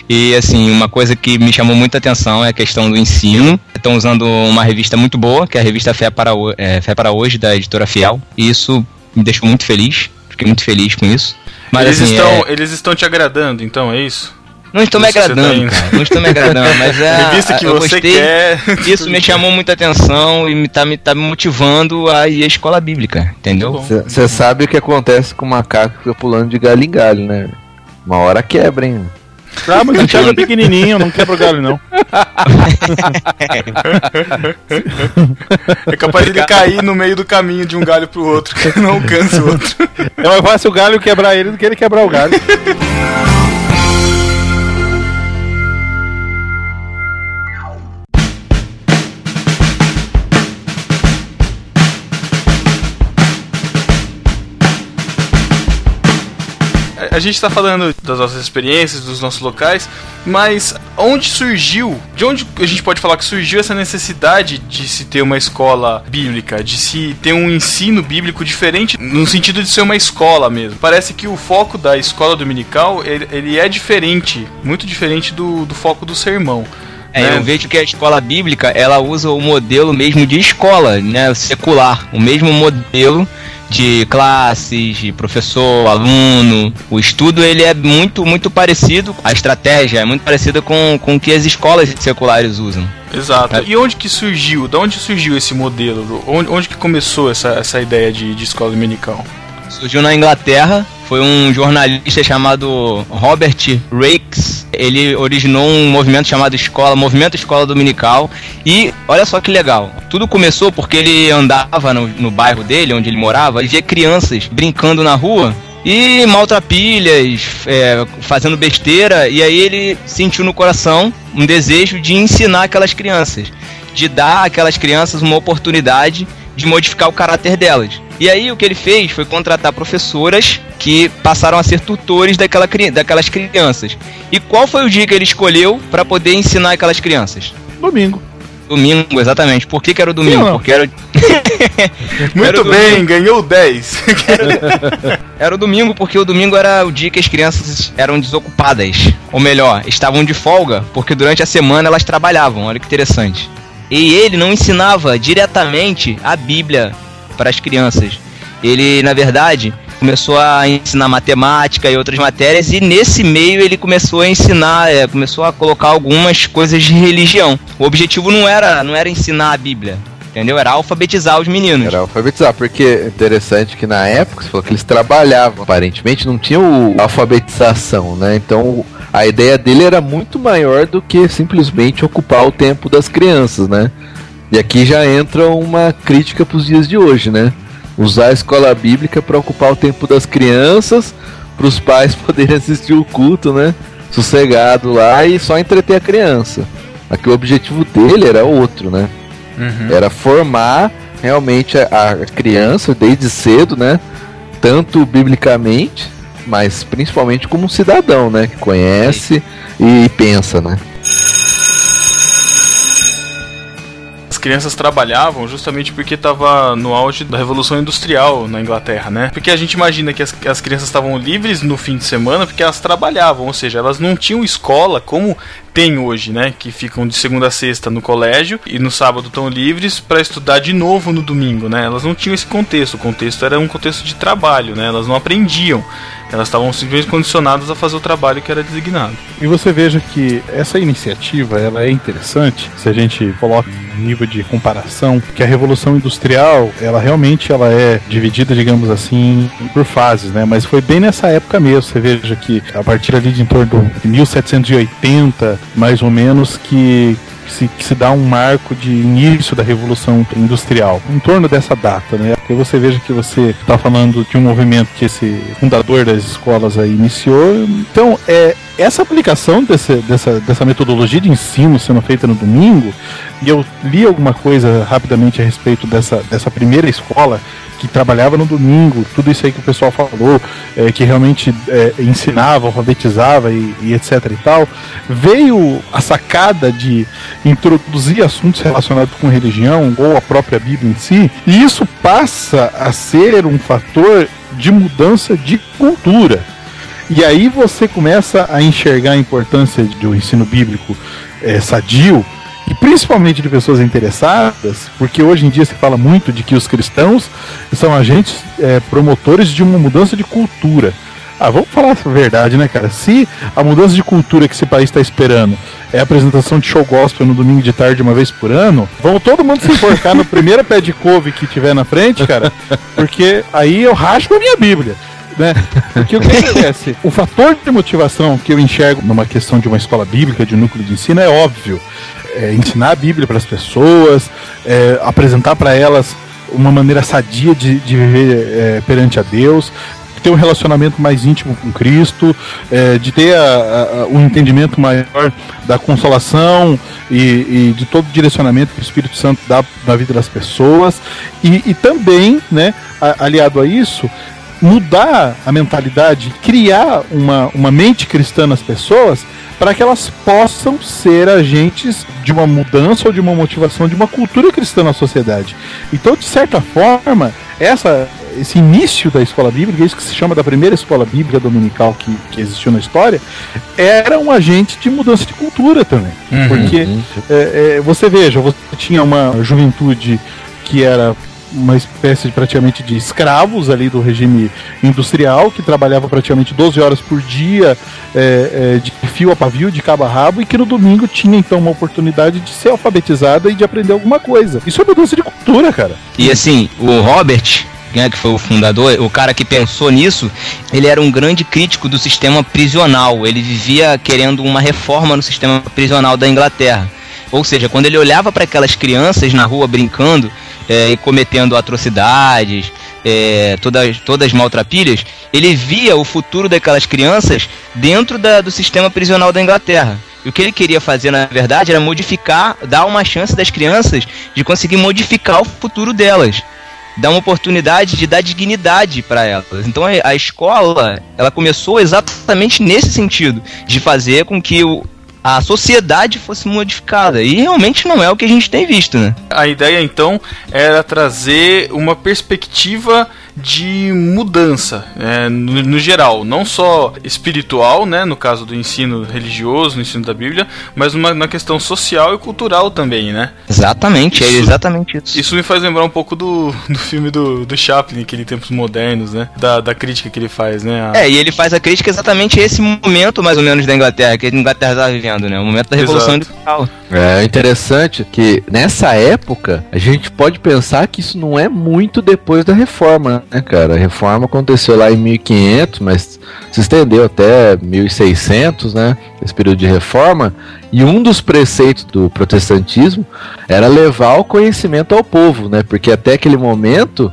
E, assim, uma coisa que me chamou muita atenção é a questão do ensino. Estão usando uma revista muito boa, que é a revista Fé para, Ho- é, Fé para Hoje, da editora Fiel. E isso me deixou muito feliz. Fiquei muito feliz com isso. Mas, eles, assim, estão, é- eles estão te agradando, então, é isso? não estou me tá agradando, indo. cara. Não estou me agradando, mas é. Revista que eu você gostei. quer. Isso me chamou muita atenção e me tá, me tá me motivando a ir à escola bíblica, entendeu? Você sabe o que acontece com o macaco que fica pulando de galho em galho, né? Uma hora quebra, hein? Ah, mas o Thiago é pequenininho, não quebra o galho, não. É capaz de ele cair no meio do caminho de um galho pro outro, que não alcança o outro. É mais fácil o galho quebrar ele do que ele quebrar o galho. A- gente tá falando das nossas experiências, dos nossos locais, mas onde surgiu, de onde a gente pode falar que surgiu essa necessidade de se ter uma escola bíblica, de se ter um ensino bíblico diferente, no sentido de ser uma escola mesmo? Parece que o foco da escola dominical, ele, ele é diferente, muito diferente do, do foco do sermão. É, né? eu vejo que a escola bíblica, ela usa o modelo mesmo de escola, né, secular, o mesmo modelo de classes, de professor, aluno. O estudo ele é muito muito parecido, a estratégia é muito parecida com, com o que as escolas seculares usam. Exato. É. E onde que surgiu? Da onde surgiu esse modelo? Onde, onde que começou essa, essa ideia de, de escola dominical? Surgiu na Inglaterra, foi um jornalista chamado Robert Rakes. Ele originou um movimento chamado Escola, Movimento Escola Dominical. E olha só que legal. Tudo começou porque ele andava no, no bairro dele, onde ele morava, e via crianças brincando na rua e maltrapilhas, é, fazendo besteira. E aí ele sentiu no coração um desejo de ensinar aquelas crianças, de dar àquelas crianças uma oportunidade de modificar o caráter delas. E aí o que ele fez foi contratar professoras que passaram a ser tutores daquela, daquelas crianças. E qual foi o dia que ele escolheu para poder ensinar aquelas crianças? Domingo. Domingo, exatamente. Por que, que era o domingo? Não? Porque era, Muito o bem, ganhou 10. era o domingo porque o domingo era o dia que as crianças eram desocupadas. Ou melhor, estavam de folga, porque durante a semana elas trabalhavam. Olha que interessante. E ele não ensinava diretamente a Bíblia para as crianças. Ele, na verdade, começou a ensinar matemática e outras matérias, e nesse meio ele começou a ensinar, é, começou a colocar algumas coisas de religião. O objetivo não era, não era ensinar a Bíblia, entendeu? Era alfabetizar os meninos. Era alfabetizar, porque é interessante que na época, você falou que eles trabalhavam, aparentemente não tinha o alfabetização, né? Então a ideia dele era muito maior do que simplesmente ocupar o tempo das crianças, né? E aqui já entra uma crítica para os dias de hoje, né? Usar a escola bíblica para ocupar o tempo das crianças, para os pais poderem assistir o culto, né? Sossegado lá e só entreter a criança. Aqui o objetivo dele era outro, né? Era formar realmente a, a criança desde cedo, né? Tanto biblicamente, mas principalmente como um cidadão, né? Que conhece e pensa, né? Crianças trabalhavam justamente porque estava no auge da Revolução Industrial na Inglaterra, né? Porque a gente imagina que as, as crianças estavam livres no fim de semana porque elas trabalhavam, ou seja, elas não tinham escola como tem hoje, né? Que ficam de segunda a sexta no colégio e no sábado estão livres para estudar de novo no domingo, né? Elas não tinham esse contexto. O contexto era um contexto de trabalho, né? Elas não aprendiam. Elas estavam simplesmente condicionadas a fazer o trabalho que era designado. E você veja que essa iniciativa ela é interessante se a gente coloca em nível de comparação que a revolução industrial ela realmente ela é dividida digamos assim por fases, né? Mas foi bem nessa época mesmo. Você veja que a partir ali de em torno de 1780 mais ou menos que se, se dá um marco de início da Revolução Industrial, em torno dessa data, né? Porque você veja que você está falando de um movimento que esse fundador das escolas aí iniciou. Então, é, essa aplicação desse, dessa, dessa metodologia de ensino sendo feita no domingo, e eu li alguma coisa rapidamente a respeito dessa, dessa primeira escola, que trabalhava no domingo, tudo isso aí que o pessoal falou, é, que realmente é, ensinava, alfabetizava e, e, etc e tal, veio a sacada de introduzir assuntos relacionados com religião ou a própria Bíblia em si, e isso passa a ser um fator de mudança de cultura. E aí você começa a enxergar a importância de um ensino bíblico é, sadio, e principalmente de pessoas interessadas, porque hoje em dia se fala muito de que os cristãos são agentes é, promotores de uma mudança de cultura. Ah, vamos falar a verdade, né, cara? Se a mudança de cultura que esse país está esperando é a apresentação de show gospel no domingo de tarde uma vez por ano, vamos todo mundo se enforcar no primeiro pé de couve que tiver na frente, cara, porque aí eu rasgo a minha Bíblia. Né? Porque o que acontece? O fator de motivação que eu enxergo numa questão de uma escola bíblica, de um núcleo de ensino, é óbvio é, ensinar a Bíblia para as pessoas, é, apresentar para elas uma maneira sadia de, de viver é, perante a Deus, ter um relacionamento mais íntimo com Cristo, é, de ter a, a, um entendimento maior da consolação e, e, de todo o direcionamento que o Espírito Santo dá na vida das pessoas, e, e também, né, aliado a isso, mudar a mentalidade, criar uma, uma mente cristã nas pessoas para que elas possam ser agentes de uma mudança ou de uma motivação de uma cultura cristã na sociedade. Então, de certa forma, essa, esse início da escola bíblica, isso que se chama da primeira escola bíblica dominical que, que existiu na história, era um agente de mudança de cultura também. Uhum, Porque uhum. É, é, você veja, você tinha uma juventude que era uma espécie de, praticamente de escravos ali do regime industrial, que trabalhava praticamente 12 horas por dia, é, é, de fio a pavio, de cabo a rabo, e que no domingo tinha então uma oportunidade de ser alfabetizada e de aprender alguma coisa. Isso é mudança de cultura, cara. E assim, o Robert, né, que foi o fundador, o cara que pensou nisso, ele era um grande crítico do sistema prisional. Ele vivia querendo uma reforma no sistema prisional da Inglaterra. Ou seja, quando ele olhava para aquelas crianças na rua brincando, é, cometendo atrocidades, é, todas, todas as maltrapilhas, ele via o futuro daquelas crianças dentro da, do sistema prisional da Inglaterra. E o que ele queria fazer, na verdade, era modificar, dar uma chance das crianças de conseguir modificar o futuro delas. Dar uma oportunidade de dar dignidade para elas. Então a escola, ela começou exatamente nesse sentido, de fazer com que o, a sociedade fosse modificada. E realmente não é o que a gente tem visto, né? A ideia então era trazer uma perspectiva de mudança é, no, no, geral, não só espiritual, né, no caso do ensino religioso, no ensino da Bíblia, mas uma, na questão social e cultural também, né? Exatamente, é isso, é exatamente isso. Isso me faz lembrar um pouco do, do filme do, do Chaplin, aquele Tempos Modernos, né? Da, da crítica que ele faz, né? A... É, e ele faz a crítica exatamente a esse momento, mais ou menos, da Inglaterra, que a Inglaterra estava vivendo, né? O momento da Revolução Exato. Industrial. É interessante que nessa época a gente pode pensar que isso não é muito depois da reforma, né, cara? A reforma aconteceu lá em 1500, mas se estendeu até 1600, né? Esse período de reforma. E um dos preceitos do protestantismo era levar o conhecimento ao povo, né? Porque até aquele momento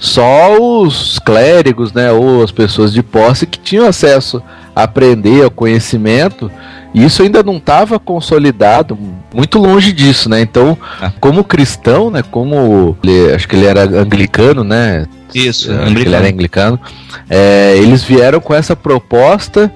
só os clérigos, né, ou as pessoas de posse que tinham acesso a aprender ao conhecimento e isso ainda não estava consolidado, muito longe disso, né? Então, ah. como cristão, né? Como ele, acho que ele era anglicano, né? Isso, anglicano. ele era anglicano. É, eles vieram com essa proposta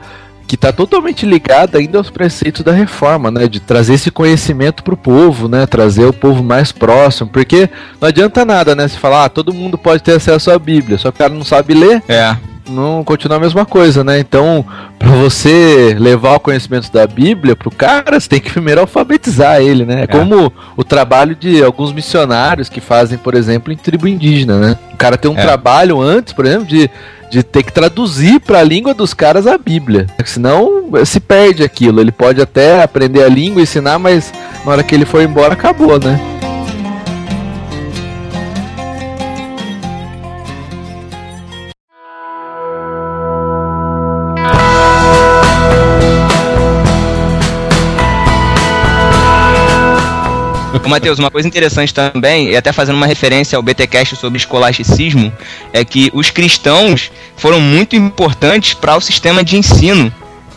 que está totalmente ligada ainda aos preceitos da reforma, né? De trazer esse conhecimento para o povo, né? Trazer o povo mais próximo, porque não adianta nada, né? Se falar, ah, todo mundo pode ter acesso à Bíblia, só que o cara não sabe ler. É. Não continua a mesma coisa, né? Então, para você levar o conhecimento da Bíblia pro cara, você tem que primeiro alfabetizar ele, né? É, como o trabalho de alguns missionários que fazem, por exemplo, em tribo indígena, né? O cara tem um É. trabalho antes, por exemplo, de de ter que traduzir para a língua dos caras a Bíblia. Senão se perde aquilo. Ele pode até aprender a língua, ensinar, mas na hora que ele for embora acabou, né? Ô, Matheus, uma coisa interessante também, e até fazendo uma referência ao BTcast sobre escolasticismo, é que os cristãos foram muito importantes para o sistema de ensino.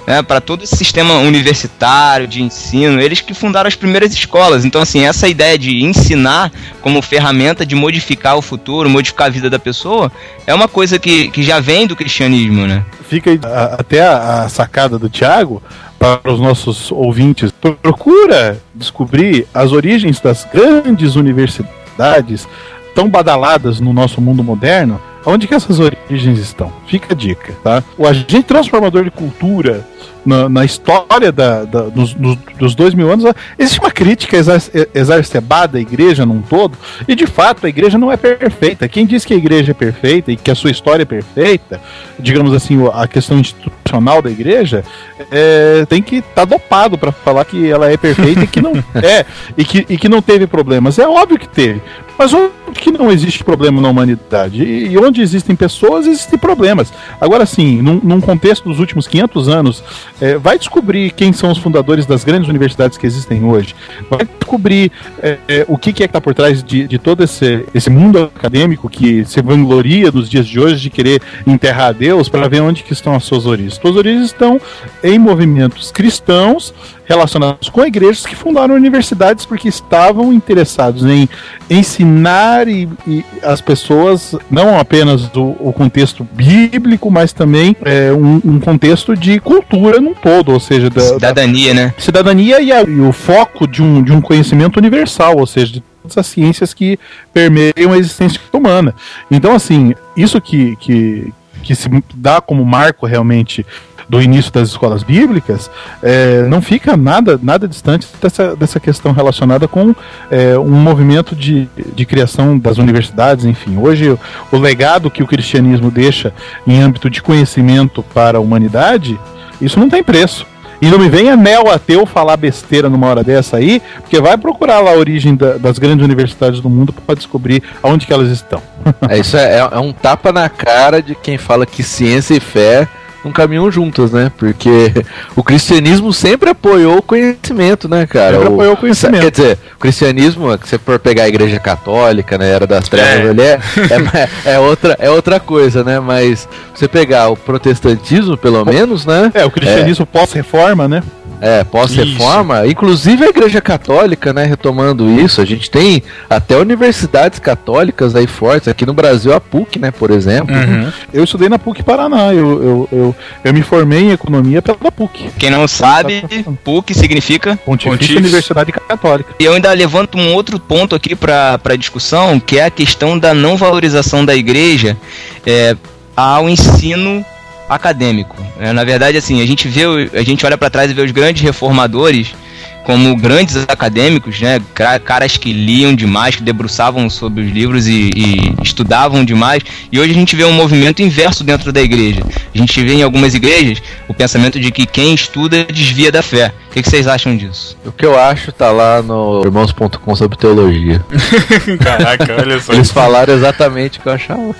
Né, para todo esse sistema universitário de ensino, eles que fundaram as primeiras escolas. Então, assim, essa ideia de ensinar como ferramenta de modificar o futuro, modificar a vida da pessoa, é uma coisa que, que já vem do cristianismo, né? Fica até a, a sacada do Thiago para os nossos ouvintes. Procura descobrir as origens das grandes universidades tão badaladas no nosso mundo moderno. Onde que essas origens estão? Fica a dica, tá? O agente transformador de cultura na, na história da, da- dos, dos- dois mil anos, existe uma crítica exa- exacerbada à igreja num todo, e de fato a igreja não é perfeita. Quem diz que a igreja é perfeita e que a sua história é perfeita, digamos assim, a questão institucional da igreja, é, tem que estar dopado para falar que ela é perfeita e que não é, e que, e que não teve problemas. É óbvio que teve. Mas onde que não existe problema na humanidade? E, onde existem pessoas, existem problemas. Agora sim, num, num contexto dos últimos 500 anos, é, vai descobrir quem são os fundadores das grandes universidades que existem hoje. Vai descobrir é, é, o que, que é que está por trás de, de todo esse, esse mundo acadêmico que se vangloria nos dias de hoje de querer enterrar Deus para ver onde que estão as suas origens. Suas origens estão em movimentos cristãos relacionados com igrejas que fundaram universidades porque estavam interessados em ensinar e, e as pessoas não apenas o, o contexto bíblico, mas também é, um, um contexto de cultura num todo, ou seja, da, da Cidadania, né? cidadania e, a- e o foco de um, de um conhecimento universal, ou seja, de todas as ciências que permeiam a existência humana. Então, assim, isso que, que, que se dá como marco realmente do início das escolas bíblicas, é, não fica nada, nada distante dessa, dessa questão relacionada com é, um movimento de, de criação das universidades, enfim. Hoje, o, legado que o cristianismo deixa em âmbito de conhecimento para a humanidade, isso não tem preço. E não me venha neo-ateu falar besteira numa hora dessa aí, porque vai procurar lá a origem da- das grandes universidades do mundo para descobrir aonde que elas estão. É, isso é, é- é um tapa na cara de quem fala que ciência e fé não caminham juntas, né? Porque o cristianismo sempre apoiou o conhecimento, né, cara? Sempre O- apoiou o conhecimento. Quer dizer, o cristianismo, se você for pegar a igreja católica, né, era das trevas É. ali, é, é, é outra, é outra coisa, né? Mas você pegar o protestantismo, pelo menos, né? É, o cristianismo pós-reforma, né? É, pós-reforma, inclusive a Igreja Católica, né, retomando isso, a gente tem até universidades católicas aí fortes, aqui no Brasil a PUC, né, por exemplo. Uhum. Eu estudei na PUC Paraná, eu, eu, eu, eu me formei em economia pela PUC, Quem não sabe, PUC significa Pontifícia. Universidade Católica. E eu ainda levanto um outro ponto aqui para discussão, que é a questão da não valorização da igreja é, ao ensino acadêmico. É, na verdade, assim, a gente vê, a gente olha para trás e vê os grandes reformadores como grandes acadêmicos, né, ca- caras que liam demais, que debruçavam sobre os livros e, e estudavam demais. E hoje a gente vê um movimento inverso dentro da igreja. A gente vê em algumas igrejas o pensamento de que quem estuda desvia da fé. O que, que vocês acham disso? O que eu acho tá lá no irmãos.com sobre teologia. Caraca, olha só. Eles falaram exatamente o que eu achava.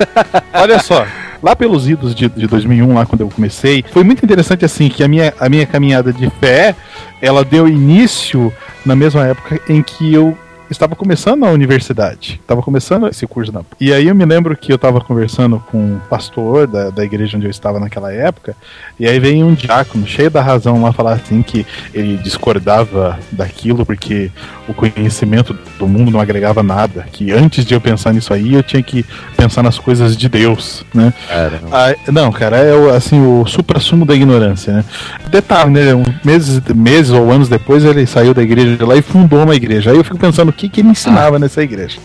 Olha só, lá pelos idos de, de 2001, lá quando eu comecei, foi muito interessante assim que a minha, a minha caminhada de fé, ela deu início na mesma época em que eu estava começando a universidade, estava começando esse curso na E aí eu me lembro que eu estava conversando com um pastor da, da igreja onde eu estava naquela época, e aí veio um diácono cheio da razão lá falar assim que ele discordava daquilo porque o conhecimento do mundo não agregava nada, que antes de eu pensar nisso aí eu tinha que pensar nas coisas de Deus, né? Ah, não, cara, é o, assim o supra-sumo da ignorância, né? Detalhe, né? Um, meses, meses ou anos depois ele saiu da igreja de lá e fundou uma igreja. Aí eu fico pensando que, que ele ensinava ah. nessa igreja.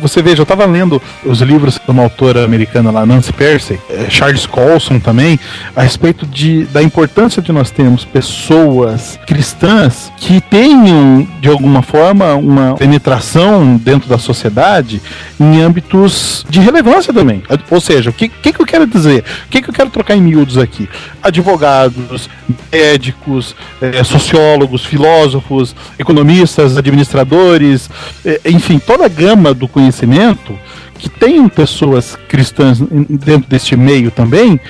Você veja, eu estava lendo os livros de uma autora americana lá, Nancy Percy, eh, Charles Colson também, a respeito de, da importância de nós termos pessoas cristãs que tenham, de alguma forma, uma penetração dentro da sociedade em âmbitos de relevância também. Ou seja, o que, que, que eu quero dizer? O que, que eu quero trocar em miúdos aqui? Advogados, médicos, eh, sociólogos, filósofos, economistas, administradores, eh, enfim, toda a gama do conhecimento conhecimento que tenham pessoas cristãs dentro deste meio também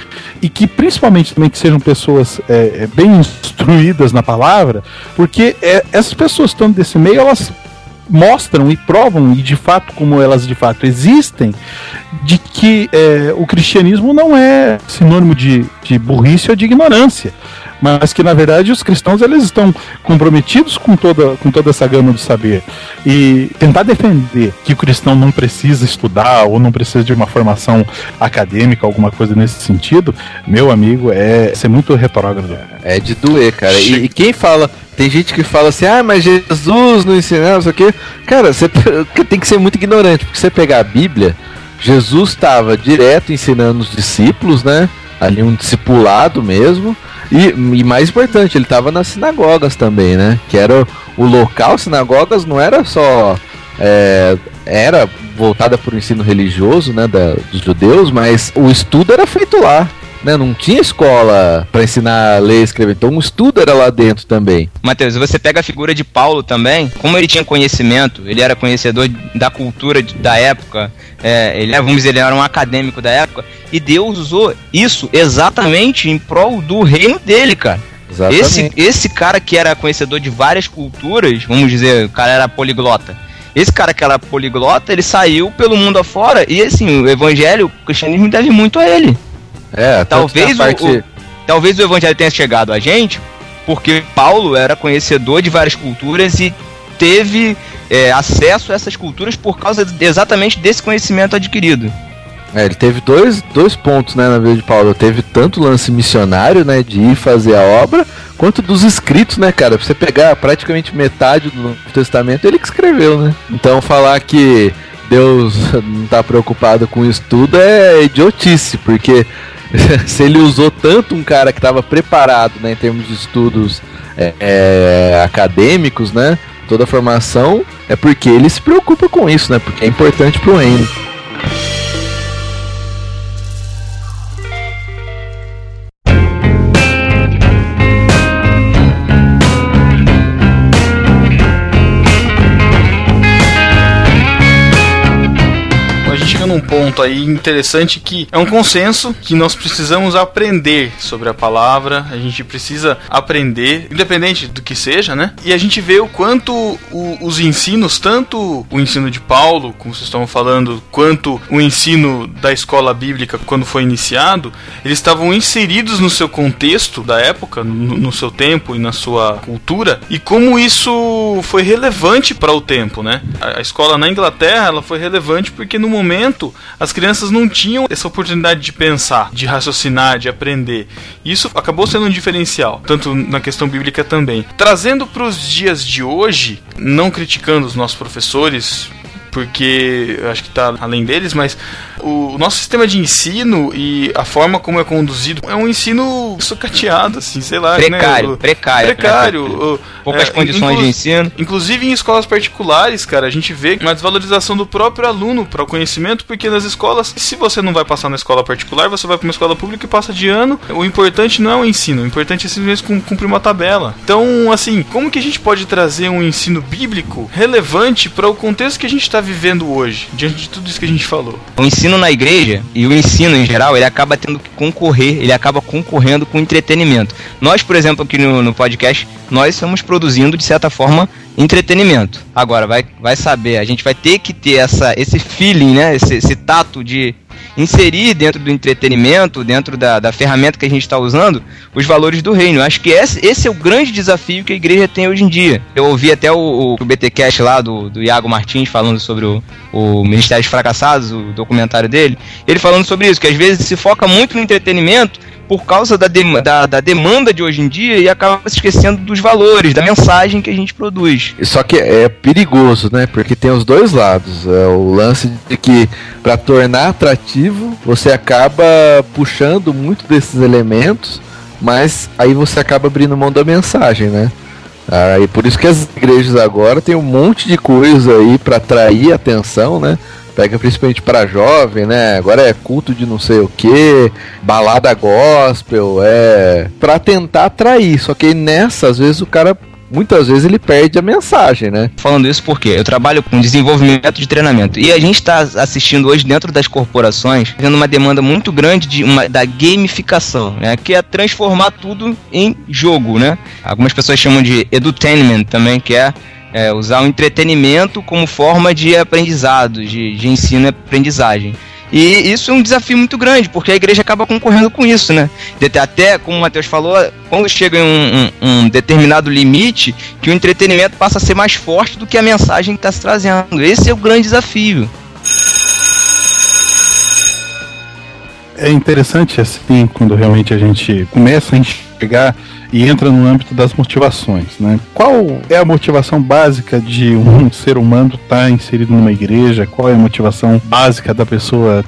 e que principalmente também que sejam pessoas é, é bem instruídas na palavra, porque é, essas pessoas estão desse meio elas mostram e provam e de fato como elas de fato existem de que é, o cristianismo não é sinônimo de, de burrice ou de ignorância mas que na verdade os cristãos eles estão comprometidos com toda, com toda essa gama de saber. E tentar defender que o cristão não precisa estudar ou não precisa de uma formação acadêmica, alguma coisa nesse sentido, meu amigo, é ser muito retrógrado. É de doer, cara. E, e quem fala tem gente que fala assim, ah, mas Jesus não ensinava isso aqui. Cara, você tem que ser muito ignorante, porque você pegar a Bíblia, Jesus estava direto ensinando os discípulos, né? Ali um discipulado mesmo. E, e mais importante, ele estava nas sinagogas também, né? Que era o, local, sinagogas não era só. É, era voltada para o ensino religioso né, da, dos judeus, mas o estudo era feito lá né? Não tinha escola para ensinar a ler e escrever. Então o estudo era lá dentro também. Mateus, você pega a figura de Paulo também, como ele tinha conhecimento, ele era conhecedor da cultura da época, é, ele, vamos dizer, ele era um acadêmico da época, e Deus usou isso exatamente em prol do reino dele, cara. Esse, esse cara que era conhecedor de várias culturas, vamos dizer, o cara era poliglota. Esse cara que era poliglota, ele saiu pelo mundo afora e assim, o evangelho, o cristianismo deve muito a ele. É, talvez parte... o, o, talvez o evangelho tenha chegado a gente porque Paulo era conhecedor de várias culturas e teve é, acesso a essas culturas por causa exatamente desse conhecimento adquirido. É, ele teve dois, dois pontos né, na vida de Paulo. Teve tanto o lance missionário, né, de ir fazer a obra, quanto dos escritos, né, cara? Pra você pegar praticamente metade do Novo Testamento, ele que escreveu, né? Então falar que Deus não tá preocupado com isso tudo é idiotice, porque se ele usou tanto um cara que estava preparado né, em termos de estudos é, é, acadêmicos, né? Toda a formação, é porque ele se preocupa com isso, né? Porque é importante pro reino. Ponto aí interessante que é um consenso que nós precisamos aprender sobre a palavra, a gente precisa aprender, independente do que seja, né? E a gente vê o quanto o, os ensinos, tanto o ensino de Paulo, como vocês estão falando, quanto o ensino da escola bíblica quando foi iniciado, eles estavam inseridos no seu contexto da época, no, no seu tempo e na sua cultura, e como isso foi relevante para o tempo, né? A, a escola na Inglaterra, ela foi relevante porque no momento as crianças não tinham essa oportunidade de pensar, de raciocinar, de aprender. Isso acabou sendo um diferencial, tanto na questão bíblica também. Trazendo para os dias de hoje, não criticando os nossos professores, porque acho que está além deles, mas o nosso sistema de ensino e a forma como é conduzido é um ensino sucateado, assim, sei lá. Precário, né? precário. Precário. Poucas é, condições de ensino. Inclusive em escolas particulares, cara, a gente vê uma desvalorização do próprio aluno para o conhecimento, porque nas escolas, se você não vai passar na escola particular, você vai para uma escola pública e passa de ano. O importante não é o ensino, o importante é simplesmente cumprir uma tabela. Então, assim, como que a gente pode trazer um ensino bíblico relevante para o contexto que a gente está tá vivendo hoje, diante de tudo isso que a gente falou? O ensino na igreja e o ensino em geral, ele acaba tendo que concorrer, ele acaba concorrendo com entretenimento. Nós, por exemplo, aqui no, no podcast, nós estamos produzindo, de certa forma, entretenimento. Agora, vai, vai saber, a gente vai ter que ter essa, esse feeling, né? Esse, esse tato de inserir dentro do entretenimento, dentro da, da ferramenta que a gente está usando, os valores do reino. Acho que esse, esse, é o grande desafio que a igreja tem hoje em dia. Eu ouvi até o, o BTcast lá do, do Iago Martins falando sobre o, o Ministério dos Fracassados, o documentário dele, ele falando sobre isso, que às vezes se foca muito no entretenimento por causa da, de, da, da, demanda de hoje em dia e acaba se esquecendo dos valores, da mensagem que a gente produz. Só que é perigoso, né? Porque tem os dois lados. É o lance de que para tornar atrativo você acaba puxando muito desses elementos, mas aí você acaba abrindo mão da mensagem, né? Ah, e por isso que as igrejas agora tem um monte de coisa aí para atrair atenção, né? Pega principalmente para jovem, né? Agora é culto de não sei o que, balada gospel, é para tentar atrair. Só que nessa, às vezes o cara muitas vezes ele perde a mensagem, né? Falando isso porque eu trabalho com desenvolvimento de treinamento e a gente está assistindo hoje dentro das corporações vendo uma demanda muito grande de uma, da gamificação, né? Que é transformar tudo em jogo, né? Algumas pessoas chamam de edutainment também, que é é, usar o entretenimento como forma de aprendizado, de, de ensino e aprendizagem. E isso é um desafio muito grande, porque a igreja acaba concorrendo com isso, né? Até, como o Matheus falou, quando chega em um, um, um, determinado limite, que o entretenimento passa a ser mais forte do que a mensagem que está se trazendo. Esse é o grande desafio. É interessante assim, quando realmente a gente começa a enxergar e entra no âmbito das motivações, né? Qual é a motivação básica de um ser humano estar tá inserido numa igreja? Qual é a motivação básica da pessoa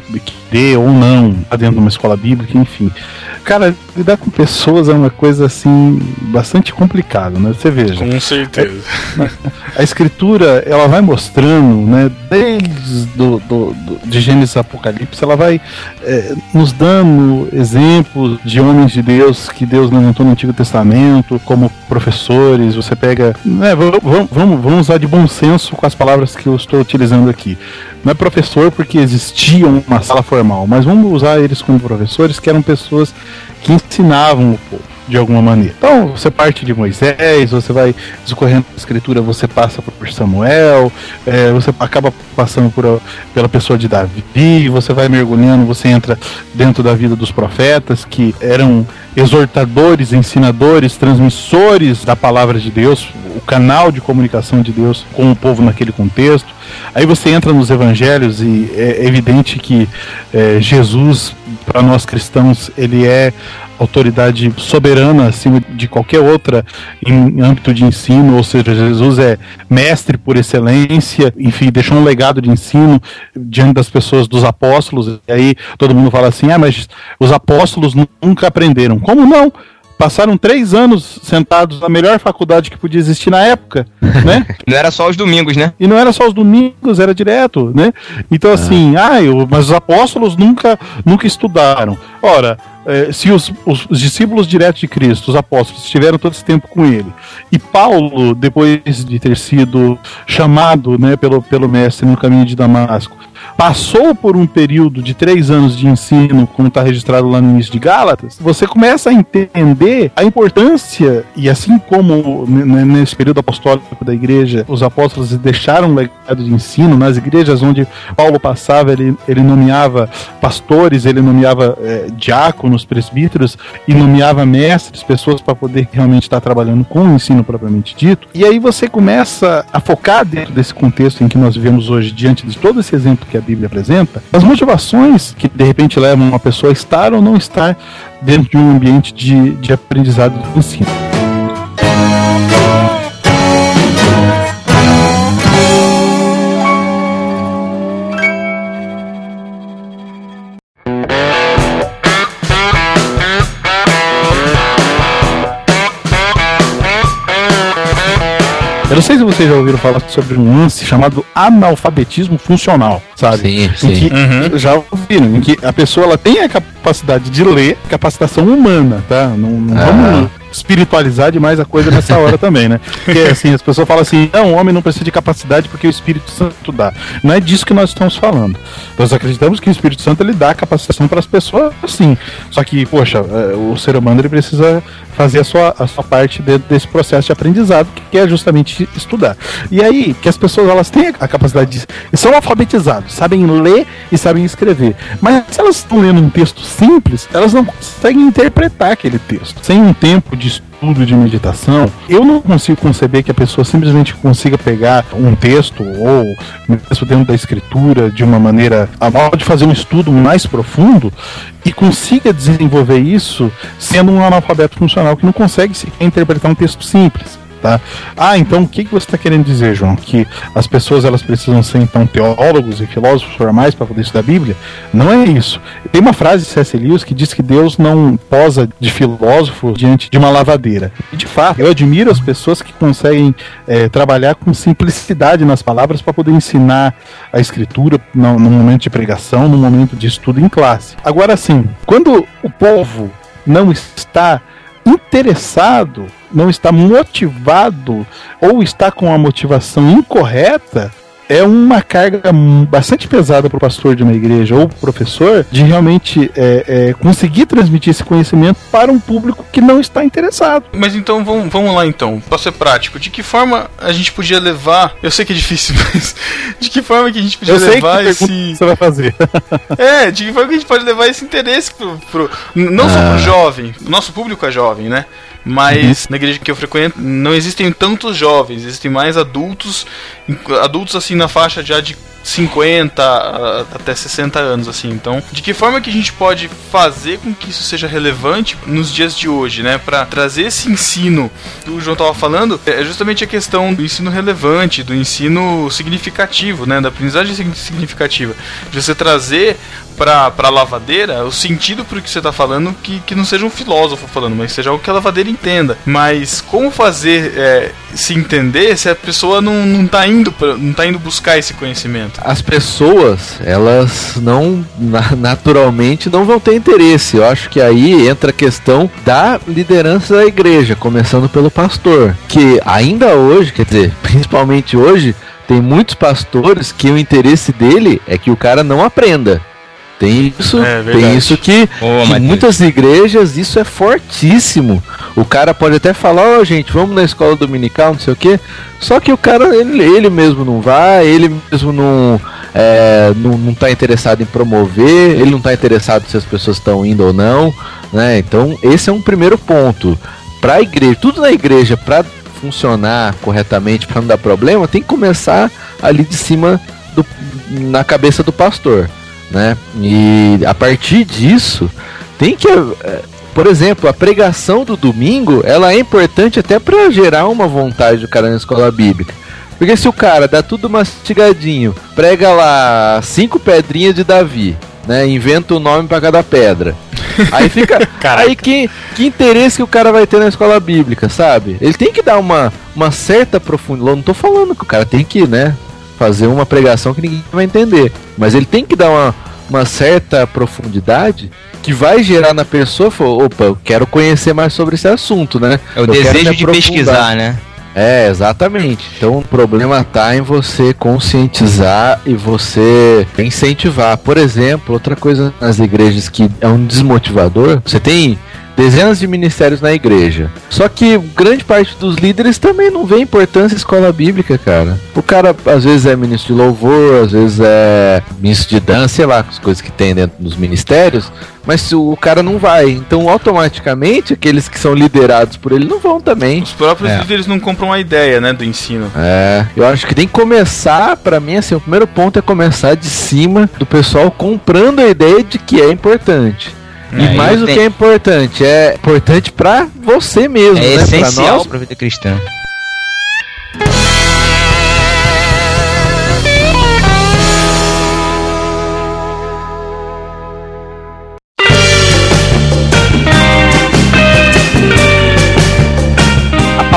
querer ou não estar dentro de uma escola bíblica, enfim? Cara, lidar com pessoas é uma coisa assim bastante complicada, né? Você veja. Com certeza. A, a escritura ela vai mostrando, né? Desde do, do, do de Gênesis Apocalipse, ela vai é, nos dando exemplos de homens de Deus que Deus levantou no Antigo Testamento como professores. Você pega, né? Vamos, vamos, vamos usar de bom senso com as palavras que eu estou utilizando aqui. Não é professor porque existia uma sala formal, mas vamos usar eles como professores que eram pessoas que ensinavam o povo de alguma maneira. Então, você parte de Moisés, você vai discorrendo a escritura, você passa por Samuel, é, você acaba passando por, pela pessoa de Davi, você vai mergulhando, você entra dentro da vida dos profetas, que eram exortadores, ensinadores, transmissores da palavra de Deus, o canal de comunicação de Deus com o povo naquele contexto. Aí você entra nos evangelhos e é evidente que é, Jesus, para nós cristãos, ele é autoridade soberana acima de qualquer outra em âmbito de ensino, ou seja, Jesus é mestre por excelência, enfim, deixou um legado de ensino diante das pessoas dos apóstolos, e aí todo mundo fala assim: ah, mas os apóstolos nunca aprenderam. Como não? Passaram três anos sentados na melhor faculdade que podia existir na época, né? não era só os domingos, né? E não era só os domingos, era direto, né? Então assim, ah, ah eu, mas os apóstolos nunca, nunca estudaram. Ora, é, se os, os, os, discípulos diretos de Cristo, os apóstolos, estiveram todo esse tempo com ele, e Paulo, depois de ter sido chamado né, pelo, pelo mestre no caminho de Damasco, passou por um período de três anos de ensino, como está registrado lá no início de Gálatas, você começa a entender a importância, e assim como nesse período apostólico da igreja, os apóstolos deixaram um legado de ensino nas igrejas onde Paulo passava, ele, ele nomeava pastores, ele nomeava é, diáconos, presbíteros, e nomeava mestres, pessoas para poder realmente estar trabalhando com o ensino propriamente dito. E aí você começa a focar dentro desse contexto em que nós vivemos hoje, diante de todo esse exemplo que a Bíblia apresenta, as motivações que de repente levam uma pessoa a estar ou não estar dentro de um ambiente de, de aprendizado e ensino. Eu não sei se vocês já ouviram falar sobre um lance chamado analfabetismo funcional, sabe? Sim, sim. Que, uhum. Já ouviram, em que a pessoa ela tem a capacidade de ler, capacitação humana, tá? Não, não ah. vamos espiritualizar demais a coisa nessa hora também, né? Porque assim, as pessoas falam assim, não, o homem não precisa de capacidade porque o Espírito Santo dá. Não é disso que nós estamos falando. Nós acreditamos que o Espírito Santo ele dá capacitação para as pessoas, sim. Só que, poxa, é, o ser humano ele precisa fazer a sua, a sua parte dentro desse processo de aprendizado, que é justamente estudar. E aí, que as pessoas elas têm a capacidade de. são alfabetizados, sabem ler e sabem escrever. Mas se elas estão lendo um texto simples, elas não conseguem interpretar aquele texto. Sem um tempo de estudo de meditação, eu não consigo conceber que a pessoa simplesmente consiga pegar um texto ou mesmo dentro da escritura de uma maneira a modo de fazer um estudo mais profundo e consiga desenvolver isso sendo um analfabeto funcional que não consegue sequer interpretar um texto simples. Tá? Ah, então o que, que você está querendo dizer, João? Que as pessoas elas precisam ser então teólogos e filósofos formais para poder estudar a Bíblia? Não é isso. Tem uma frase de C.S. Lewis que diz que Deus não posa de filósofo diante de uma lavadeira. E de fato, eu admiro as pessoas que conseguem é, trabalhar com simplicidade nas palavras para poder ensinar a escritura no, no momento de pregação, no momento de estudo em classe. Agora, sim, quando o povo não está interessado, não está motivado ou está com a motivação incorreta, é uma carga bastante pesada para o pastor de uma igreja ou professor de realmente é, é, conseguir transmitir esse conhecimento para um público que não está interessado. Mas então vamos, vamos lá então, para ser prático, de que forma a gente podia levar? Eu sei que é difícil, mas de que forma que a gente podia Eu levar sei que esse? você vai fazer. É, de que forma que a gente pode levar esse interesse pro, pro não só pro jovem, o nosso público é jovem, né? Mas na igreja que eu frequento não existem tantos jovens, existem mais adultos, adultos assim na faixa já de 50 a- até 60 anos assim. Então, de que forma que a gente pode fazer com que isso seja relevante nos dias de hoje, né, Pra trazer esse ensino que o João tava falando, é justamente a questão do ensino relevante, do ensino significativo, né, da aprendizagem sig- significativa, de você trazer pra, pra lavadeira o sentido pro que você tá falando que, que não seja um filósofo falando, mas seja algo que a lavadeira entenda. Mas como fazer é, se entender se a pessoa não, não, tá indo pra, não tá indo buscar esse conhecimento? As pessoas, elas não na- naturalmente não vão ter interesse. Eu acho que aí entra a questão da liderança da igreja, começando pelo pastor, que ainda hoje, quer dizer, principalmente hoje, tem muitos pastores que o interesse dele é que o cara não aprenda. Tem isso, É, tem isso que, Boa, que muitas igrejas isso é fortíssimo. O cara pode até falar, ó gente, vamos na escola dominical, não sei o quê. Só que o cara, ele, ele mesmo não vai, ele mesmo não, é, não, não tá interessado em promover, ele não tá interessado se as pessoas estão indo ou não, né? Então, esse é um primeiro ponto. Pra igreja, tudo na igreja, pra funcionar corretamente, pra não dar problema, tem que começar ali de cima do, na cabeça do pastor, né? E a partir disso, tem que eh, por exemplo, a pregação do domingo, ela é importante até para gerar uma vontade do cara na escola bíblica. Porque se o cara dá tudo mastigadinho, prega lá cinco pedrinhas de Davi, né? Inventa o nome para cada pedra. Aí fica. aí que, que interesse que o cara vai ter na escola bíblica, sabe? Ele tem que dar uma, uma certa profundidade. Não tô falando que o cara tem que, né? Fazer uma pregação que ninguém vai entender. Mas ele tem que dar uma, uma certa profundidade que vai gerar na pessoa, opa, eu quero conhecer mais sobre esse assunto, né? É o Eu desejo de pesquisar, né? É, exatamente. Então o problema tá em você conscientizar e você incentivar. Por exemplo, outra coisa nas igrejas que é um desmotivador, você tem dezenas de ministérios na igreja. Só que grande parte dos líderes também não vê importância escola bíblica, cara. O cara às vezes é ministro de louvor, às vezes é ministro de dança, sei lá, as coisas que tem dentro dos ministérios, mas se o cara não vai. Então automaticamente aqueles que são liderados por ele não vão também. Os próprios É. líderes não compram a ideia, né, do ensino. É, eu acho que tem que começar, pra mim, assim, o primeiro ponto é começar de cima do pessoal comprando a ideia de que é importante. É, e mais eu do tenho- que é importante, é importante pra você mesmo, É né? Essencial nós. pra vida cristã.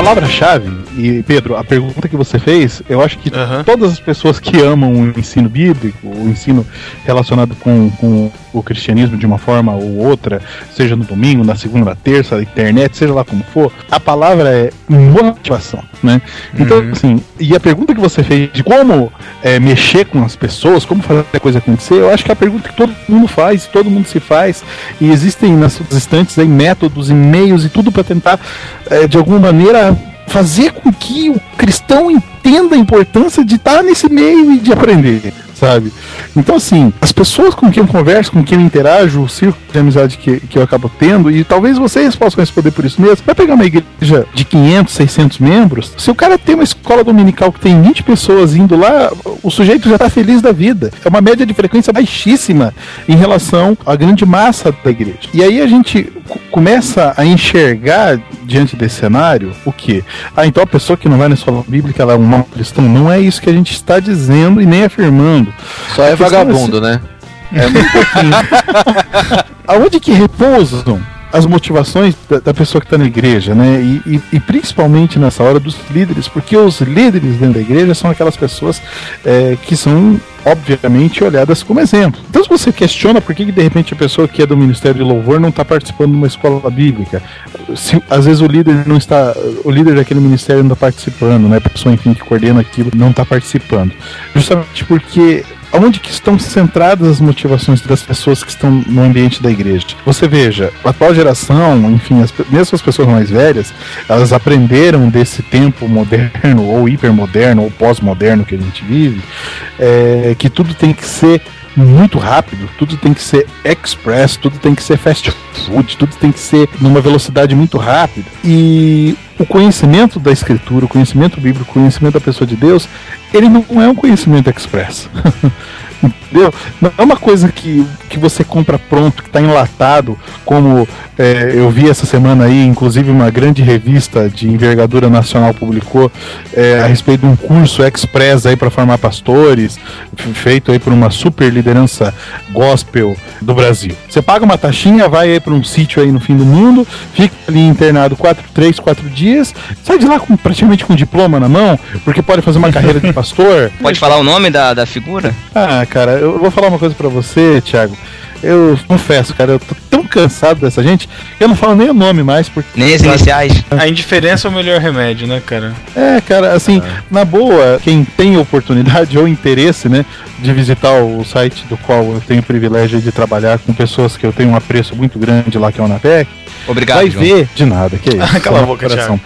Palavra-chave, e Pedro, a pergunta que você fez, eu acho que Aham. todas as pessoas que amam o ensino bíblico, o ensino relacionado com, com o cristianismo de uma forma ou outra, seja no domingo, na segunda, na terça, na internet, seja lá como for, a palavra é motivação, né? Então, Uhum. assim, e a pergunta que você fez de como é, mexer com as pessoas, como fazer a coisa acontecer, eu acho que é a pergunta que todo mundo faz, todo mundo se faz, e existem nas suas instantes aí métodos e meios e tudo para tentar, é, de alguma maneira, fazer com que o cristão entenda a importância de estar nesse meio e de aprender, sabe? Então, assim, as pessoas com quem eu converso, com quem eu interajo, o círculo de amizade que, que eu acabo tendo, e talvez vocês possam responder por isso mesmo, vai pegar uma igreja de 500, 600 membros, se o cara tem uma escola dominical que tem 20 pessoas indo lá, o sujeito já tá feliz da vida. É uma média de frequência baixíssima em relação à grande massa da igreja. E aí a gente co- começa a enxergar diante desse cenário o que? Ah, então a pessoa que não vai na escola bíblica ela é um mau cristão. Não é isso que a gente está dizendo e nem afirmando. Só é questão vagabundo, né? É muito pouquinho. Aonde que repousam as motivações da, da pessoa que está na igreja, né? E, e- e principalmente nessa hora dos líderes, porque os líderes dentro da igreja são aquelas pessoas é, que são obviamente olhadas como exemplo. Então se você questiona por que, de repente a pessoa que é do Ministério de Louvor não está participando de uma escola bíblica, se às vezes o líder não está, o líder daquele ministério não está participando, né? A pessoa enfim que coordena aquilo não está participando, justamente porque Onde que estão centradas as motivações das pessoas que estão no ambiente da igreja? Você veja, a atual geração, enfim, as, mesmo as pessoas mais velhas, elas aprenderam desse tempo moderno, ou hipermoderno, ou pós-moderno que a gente vive, é, que tudo tem que ser muito rápido, tudo tem que ser express, tudo tem que ser fast food, tudo tem que ser numa velocidade muito rápida. E o conhecimento da escritura, o conhecimento bíblico, o conhecimento da pessoa de Deus, ele não é um conhecimento express. Entendeu? Não é uma coisa que, que você compra pronto, que está enlatado, como é, eu vi essa semana aí, inclusive uma grande revista de envergadura nacional publicou é, a respeito de um curso express aí para formar pastores, feito aí por uma super liderança gospel do Brasil. Você paga uma taxinha, vai aí para um sítio aí no fim do mundo, fica ali internado quatro, três, quatro dias, sai de lá com, praticamente com um diploma na mão, porque pode fazer uma carreira de pastor. Pode falar o nome da, da figura? Ah, cara, eu vou falar uma coisa pra você, Thiago. Eu confesso, cara, eu tô tão cansado dessa gente que eu não falo nem o nome mais, porque. Nem as iniciais. A indiferença é o melhor remédio, né, cara? É, cara, assim, na boa, quem tem oportunidade ou interesse, né, de visitar o site do qual eu tenho o privilégio de trabalhar com pessoas que eu tenho um apreço muito grande lá, que é o Unapec, Obrigado, vai João. ver. De nada, que isso. Cala a Só boca, coração.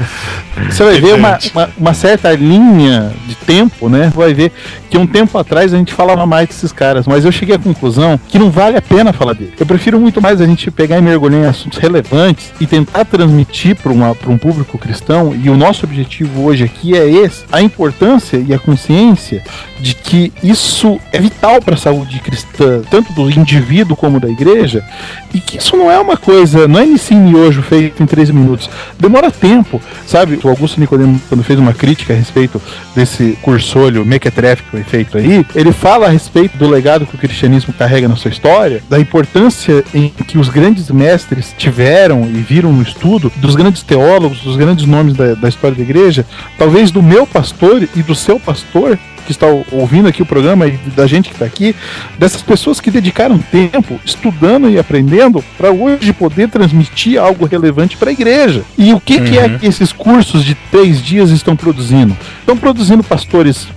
Você vai ver uma, uma, uma certa linha de tempo, né? Vai ver que um tempo atrás a gente falava mais desses caras, mas eu cheguei à conclusão que não vale a pena falar dele. Eu prefiro muito mais a gente pegar e mergulhar em assuntos relevantes e tentar transmitir para um público cristão, e o nosso objetivo hoje aqui é esse: a importância e a consciência de que isso é vital para a saúde cristã, tanto do indivíduo como da igreja, e que isso não é uma coisa, não é nesse miojo feito em 13 minutos. Demora tempo, sabe? O Augusto Nicodemo, quando fez uma crítica a respeito desse cursolho mequetrefe que foi feito aí, ele fala a respeito do legado que o cristianismo carrega na sua história, da importância em que os grandes mestres tiveram e viram no estudo, dos grandes teólogos, dos grandes nomes da, da história da igreja, talvez do meu pastor e do seu pastor, que está ouvindo aqui o programa e da gente que está aqui, dessas pessoas que dedicaram tempo estudando e aprendendo para hoje poder transmitir algo relevante para a igreja. E o que, que é que esses cursos de três dias estão produzindo? Estão produzindo pastores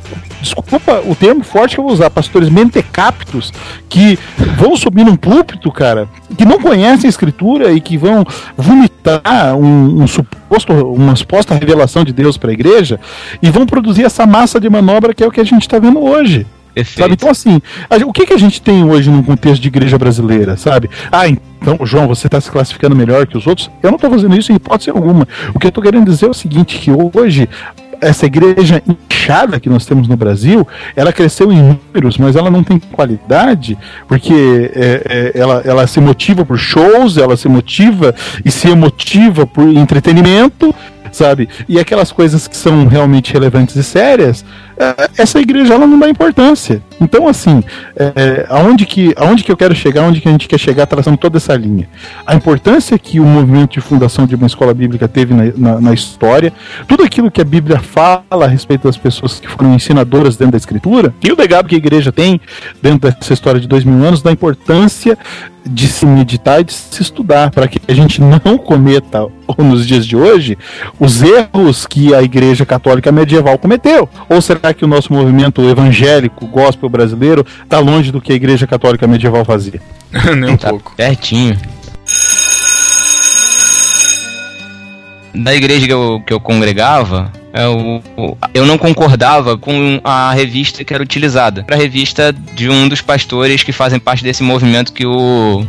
desculpa o termo forte que eu vou usar, pastores mentecaptos que vão subir num púlpito, cara, que não conhecem a escritura e que vão vomitar um, um suposto, uma suposta revelação de Deus para a igreja e vão produzir essa massa de manobra que é o que a gente está vendo hoje. Então, assim, o que, que a gente tem hoje no contexto de igreja brasileira, sabe? Ah, então, João, você está se classificando melhor que os outros? Eu não estou fazendo isso em hipótese alguma. O que eu estou querendo dizer é o seguinte, que hoje essa igreja inchada que nós temos no Brasil, ela cresceu em números, mas ela não tem qualidade, porque é, é, ela, ela se motiva por shows, ela se motiva e se emotiva por entretenimento, sabe? E aquelas coisas que são realmente relevantes e sérias, eh, essa igreja ela não dá importância. Então, assim, é, aonde, que, aonde que eu quero chegar, aonde que a gente quer chegar traçando toda essa linha? A importância que o movimento de fundação de uma escola bíblica teve na, na, na história, tudo aquilo que a Bíblia fala a respeito das pessoas que foram ensinadoras dentro da Escritura, e o legado que a igreja tem dentro dessa história de dois mil anos, da importância de se meditar e de se estudar, para que a gente não cometa, nos dias de hoje, os erros que a Igreja Católica Medieval cometeu. Ou será que o nosso movimento evangélico, gospel brasileiro, está longe do que a Igreja Católica Medieval fazia? Nem um Tá pouco. pertinho. Da igreja que eu, que eu congregava, eu, eu não concordava com a revista que era utilizada. Era a revista de um dos pastores que fazem parte desse movimento que o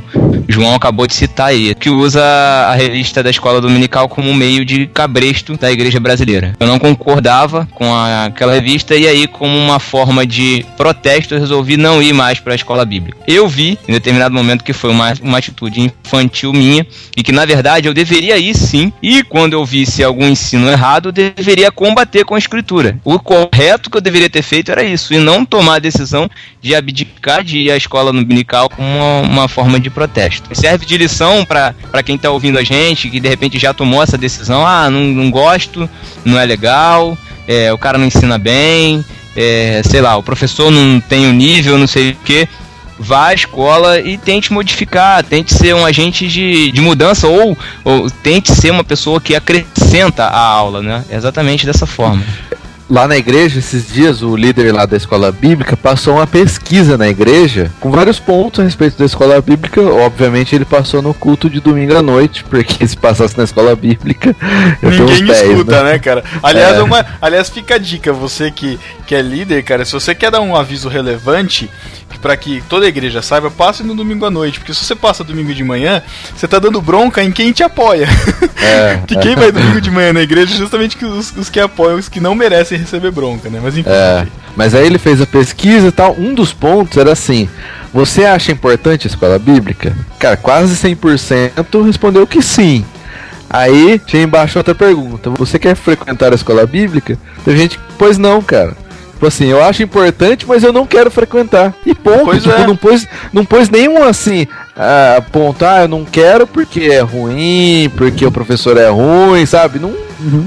João acabou de citar aí, que usa a revista da escola dominical como meio de cabresto da igreja brasileira. Eu não concordava com a- aquela revista e aí, como uma forma de protesto, eu resolvi não ir mais para a escola bíblica. Eu vi, em determinado momento, que foi uma, uma atitude infantil minha e que, na verdade, eu deveria ir sim. E quando eu visse algum ensino errado, eu deveria combater com a escritura. O correto que eu deveria ter feito era isso, e não tomar a decisão de abdicar de ir à escola dominical como uma, uma forma de protesto. Serve de lição para quem tá ouvindo a gente, que de repente já tomou essa decisão, ah, não, não gosto, não é legal, é, o cara não ensina bem, é, sei lá, o professor não tem o nível, não sei o que. Vá à escola e tente modificar, tente ser um agente de, de mudança ou, ou tente ser uma pessoa que acrescenta a aula, né? Exatamente dessa forma. Lá na igreja, esses dias, o líder lá da escola bíblica passou uma pesquisa na igreja com vários pontos a respeito da escola bíblica. Obviamente, ele passou no culto de domingo à noite, porque se passasse na escola bíblica, eu tenho uns Ninguém 10, escuta, né? né, cara? Aliás, é uma, aliás, fica a dica, você que, que é líder, cara, se você quer dar um aviso relevante pra que toda a igreja saiba, passe no domingo à noite, porque se você passa domingo de manhã, você tá dando bronca em quem te apoia. É, que quem vai domingo de manhã na igreja é justamente os, os que apoiam, os que não merecem receber bronca, né? Mas enfim. É, mas aí ele fez a pesquisa e tal. Um dos pontos era assim: Você acha importante a escola bíblica? Cara, quase 100% respondeu que sim. Aí tinha embaixo outra pergunta: Você quer frequentar a escola bíblica? Teve gente que, pois não, cara. Tipo assim, eu acho importante, mas eu não quero frequentar. E ponto. Pois tipo, é. não, pôs, não pôs nenhum assim. ah, ponto, ah, eu não quero porque é ruim, porque o professor é ruim, sabe? Não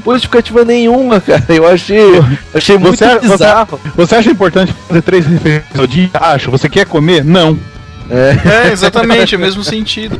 pôs justificativa nenhuma, cara. Eu achei, achei muito Você- você- bizarro. Você acha importante fazer três refeições ao dia? Acho. Você quer comer? Não. É, exatamente, é o mesmo sentido.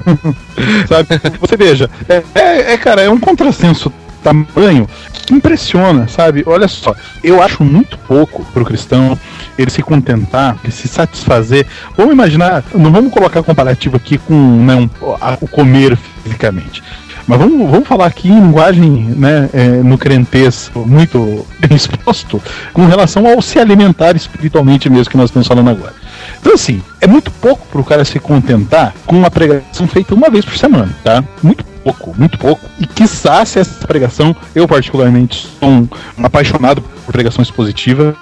Sabe? Você veja, é, é, é, cara, é um contrassenso tamanho que impressiona, sabe? Olha só, eu acho muito pouco pro cristão ele se contentar, ele se satisfazer. Vamos imaginar, não vamos colocar comparativo aqui com né, um- a- o comer fisicamente. Mas vamos, vamos falar aqui em linguagem né, é, no crentez muito bem exposto com relação ao se alimentar espiritualmente mesmo que nós estamos falando agora. Então, assim, é muito pouco pro cara se contentar com uma pregação feita uma vez por semana, tá? Muito pouco, muito pouco. E quiçá se essa pregação, eu particularmente sou um, um apaixonado por pregações positivas.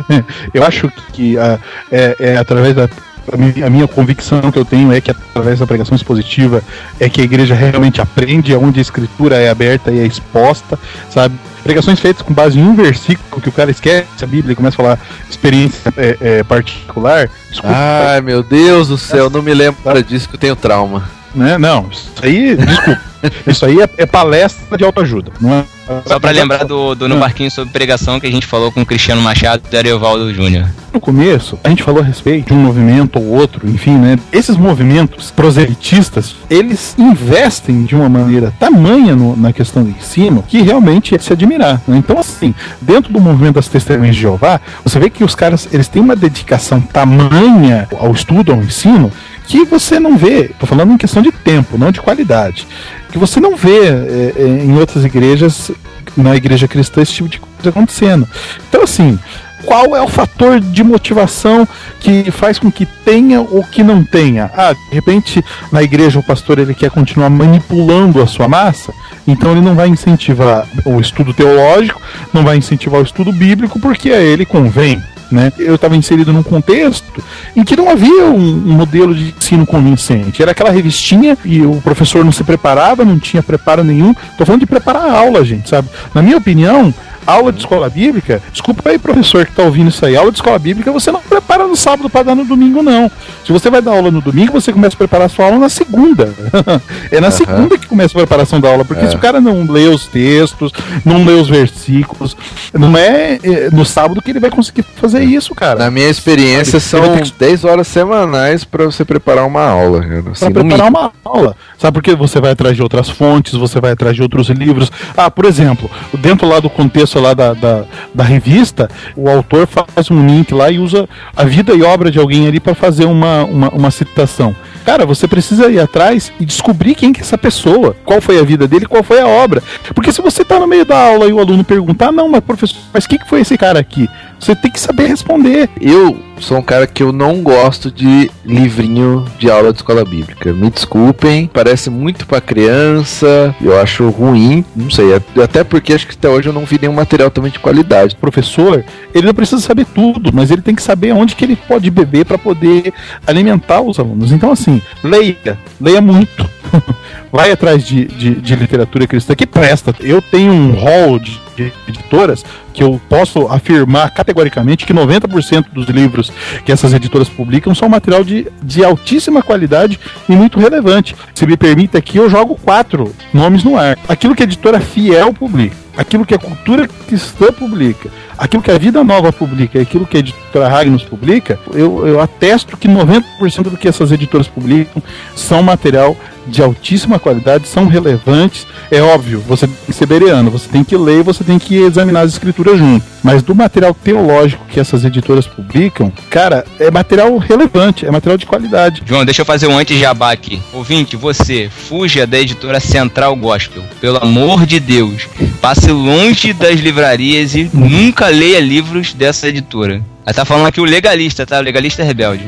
Eu acho que ah, é, é através da. A minha, a convicção que eu tenho é que através da pregação expositiva é que a igreja realmente aprende, é onde a escritura é aberta e é exposta, sabe? Pregações feitas com base em um versículo que o cara esquece a Bíblia e começa a falar experiência é, é, particular. Desculpa, Ai, meu Deus do céu, não me lembro disso que eu tenho trauma. né? Não, isso aí, desculpa. Isso aí é, é palestra de autoajuda, não é? Só pra lembrar do, do No. Barquinho sobre pregação que a gente falou com o Cristiano Machado e Ariovaldo Júnior. No começo, a gente falou a respeito de um movimento ou outro, enfim, né? Esses movimentos proselitistas, eles investem de uma maneira tamanha no- na questão do ensino que realmente é de se admirar. né? Então, assim, dentro do movimento das testemunhas de Jeová, você vê que os caras, eles têm uma dedicação tamanha ao estudo, ao ensino, que você não vê, tô falando em questão de tempo, não de qualidade, que você não vê é, é, em outras igrejas, na igreja cristã, esse tipo de coisa acontecendo. Então, assim, qual é o fator de motivação que faz com que tenha ou que não tenha? Ah, de repente na igreja o pastor ele quer continuar manipulando a sua massa, então ele não vai incentivar o estudo teológico, não vai incentivar o estudo bíblico porque a ele convém. Né? Eu estava inserido num contexto em que não havia um, um modelo de ensino convincente. Era aquela revistinha e o professor não se preparava, não tinha preparo nenhum. Tô falando de preparar a aula, gente, sabe? Na minha opinião, aula de escola bíblica, desculpa aí, professor que tá ouvindo isso aí, aula de escola bíblica você não prepara no sábado para dar no domingo, não. Se você vai dar aula no domingo, você começa a preparar a sua aula na segunda. é na uhum. segunda que começa a preparação da aula, porque é. se o cara não lê os textos, não lê os versículos, não é, é no sábado que ele vai conseguir fazer isso, cara. Na minha experiência, são que... 10 horas semanais para você preparar uma aula. Assim, para preparar uma aula. Sabe porque você vai atrás de outras fontes, você vai atrás de outros livros. Ah, por exemplo, dentro lá do contexto lá da, da, da revista, o autor faz um link lá e usa a vida e obra de alguém ali para fazer uma, uma, uma citação. Cara, você precisa ir atrás e descobrir quem que é essa pessoa, qual foi a vida dele, qual foi a obra. Porque se você tá no meio da aula e o aluno perguntar, não, mas professor, mas quem que foi esse cara aqui? Você tem que saber responder. Eu sou um cara que eu não gosto de livrinho de aula de escola bíblica. Me desculpem, parece muito para criança, eu acho ruim, não sei, até porque acho que até hoje eu não vi nenhum material também de qualidade. O professor, ele não precisa saber tudo, mas ele tem que saber onde que ele pode beber para poder alimentar os alunos. Então assim, leia, leia muito. Vai atrás de, de, de literatura cristã que presta. Eu tenho um hall de de editoras que eu posso afirmar categoricamente que 90% dos livros que essas editoras publicam são material de, de altíssima qualidade e muito relevante. Se me permite aqui, eu jogo quatro nomes no ar. Aquilo que a editora Fiel publica, aquilo que a cultura cristã publica, aquilo que a Vida Nova publica aquilo que a editora Ragnos publica, eu, eu atesto que 90% do que essas editoras publicam são material de altíssima qualidade, são relevantes. É óbvio, você tem que ser bereano, você tem que ler, você tem que examinar as escrituras junto. Mas do material teológico que essas editoras publicam, cara, é material relevante, é material de qualidade. João, deixa eu fazer um anti-jabá aqui. Ouvinte, você, fuja da editora Central Gospel. Pelo amor de Deus. Passe longe das livrarias e nunca leia livros dessa editora. Ela tá falando aqui o legalista, tá? O legalista é rebelde.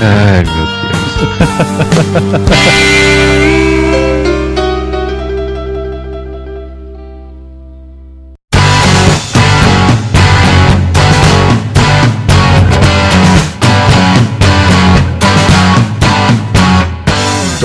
Ai, meu Deus.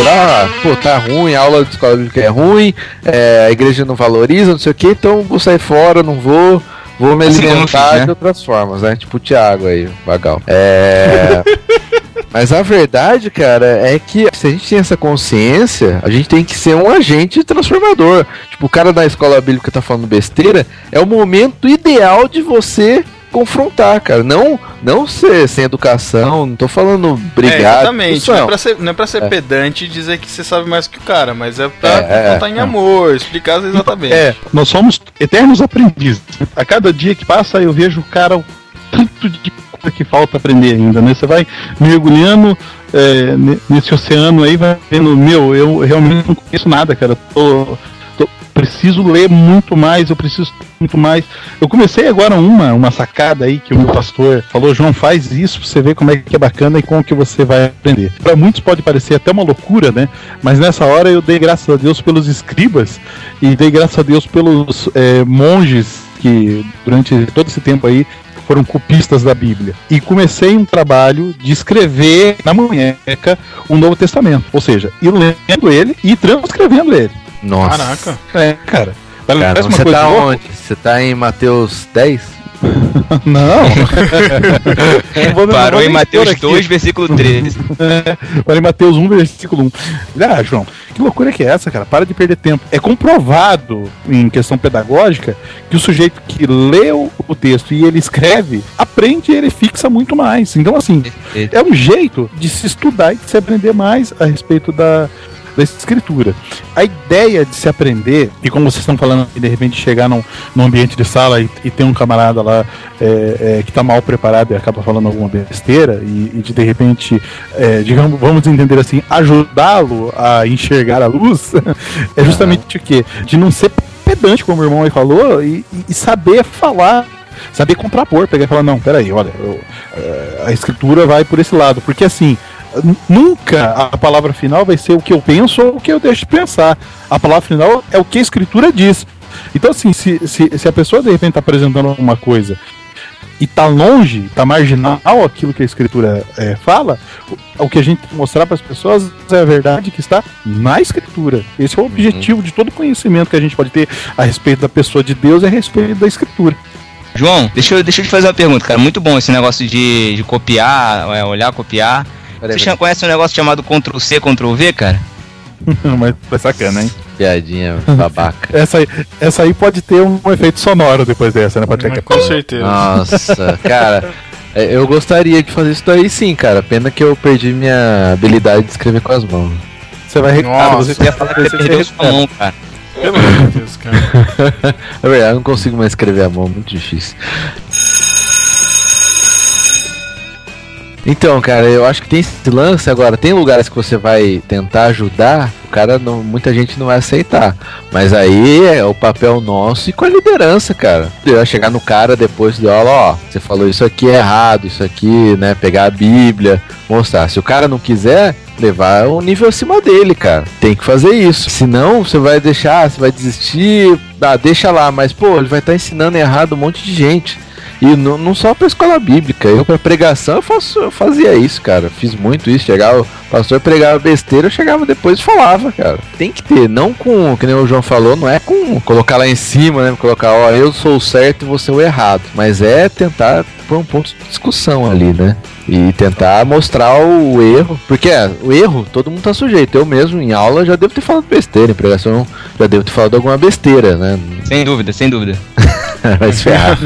ah, pô, tá ruim, a aula de escola bíblica é ruim, é, a igreja não valoriza, não sei o que, então vou sair fora, não vou, vou me assim alimentar fiz, né? de outras formas, né? Tipo o Thiago aí, vagal. É. Mas a verdade, cara, é que se a gente tem essa consciência, a gente tem que ser um agente transformador. Tipo, o cara da escola bíblica tá falando besteira, é o momento ideal de você confrontar, cara. Não não ser sem educação, não tô falando brigar. É, exatamente. Não é pra ser, não é pra ser é. pedante e dizer que você sabe mais que o cara, mas é pra é, contar em amor, explicar exatamente. É, nós somos eternos aprendizes. A cada dia que passa eu vejo o cara o tanto de coisa que falta aprender ainda, né? Você vai mergulhando é, nesse oceano aí, vai vendo, meu, eu realmente não conheço nada, cara. Tô, preciso ler muito mais, eu preciso muito mais. Eu comecei agora uma, uma sacada aí que o meu pastor falou, João, faz isso pra você ver como é que é bacana e como que você vai aprender. Para muitos pode parecer até uma loucura, né? Mas nessa hora eu dei graças a Deus pelos escribas e dei graças a Deus pelos é, monges que durante todo esse tempo aí foram copistas da Bíblia. E comecei um trabalho de escrever na munheca o Novo Testamento. Ou seja, ir lendo ele e transcrevendo ele. Nossa. Caraca. É, cara. Cara, você tá onde? Você tá em Mateus 10? Não. Parou em Mateus 2, versículo 13. É, parou em Mateus 1, versículo 1. Ah, João, que loucura que é essa, cara? Para de perder tempo. É comprovado, em questão pedagógica, que o sujeito que leu o texto e ele escreve, aprende e ele fixa muito mais. Então, assim, é um jeito de se estudar e de se aprender mais a respeito da, da escritura. A ideia de se aprender, e como vocês estão falando, de repente chegar num, num ambiente de sala e, e ter um camarada lá é, é, que está mal preparado e acaba falando alguma besteira, e, e de de repente, é, digamos, vamos entender assim, ajudá-lo a enxergar a luz, é justamente o que? De não ser pedante, como o irmão aí falou, e, e saber falar saber contrapor, pegar e falar, não, peraí, olha, eu, é, a escritura vai por esse lado, porque assim, nunca a palavra final vai ser o que eu penso ou o que eu deixo de pensar. A palavra final é o que a escritura diz. Então, assim, se, se, se a pessoa de repente está apresentando alguma coisa e tá longe, tá marginal aquilo que a escritura é, fala, o, que a gente tem que mostrar para as pessoas é a verdade que está na escritura. Esse é o objetivo de todo conhecimento que a gente pode ter a respeito da pessoa de Deus e a respeito da escritura. João, deixa eu, deixa eu te fazer uma pergunta, cara. Muito bom esse negócio de, de copiar, é, olhar, copiar. Peraí, Você peraí. conhece um negócio chamado Ctrl C, Ctrl V, cara? Mas foi sacana, hein? Piadinha babaca. Essa aí, essa aí pode ter um efeito sonoro depois dessa, né? Pode ter Mas que com certeza. Nossa, cara. é, Eu gostaria de fazer isso daí sim, cara. Pena que eu perdi minha habilidade de escrever com as mãos. Você vai recuperar. Nossa. Você ia falar que Você você perdeu sua mão, cara. Pelo amor de Deus, cara. É verdade, eu não consigo mais escrever a mão, muito difícil. Então, cara, eu acho que tem esse lance agora. Tem lugares que você vai tentar ajudar, o cara, não, muita gente não vai aceitar. Mas aí é o papel nosso e com a liderança, cara. Eu ia chegar no cara depois de aula, ó, você falou isso aqui é errado, isso aqui, né? Pegar a Bíblia, mostrar. Se o cara não quiser, levar um nível acima dele, cara. Tem que fazer isso. Senão, você vai deixar, você vai desistir, ah, deixa lá, mas pô, ele vai estar ensinando errado um monte de gente. E não, não só pra escola bíblica, eu pra pregação eu, faço, eu fazia isso, cara. Fiz muito isso. Chegava, o pastor pregava besteira, eu chegava depois e falava, cara. Tem que ter, não com, que nem o João falou, não é com colocar lá em cima, né? Colocar, ó, eu sou o certo e você o errado. Mas é tentar pôr um ponto de discussão ali, né? E tentar mostrar o erro. Porque é, o erro, todo mundo tá sujeito. Eu mesmo, em aula, já devo ter falado besteira. Em pregação, já devo ter falado alguma besteira, né? Sem dúvida, sem dúvida. Vai se ferrar.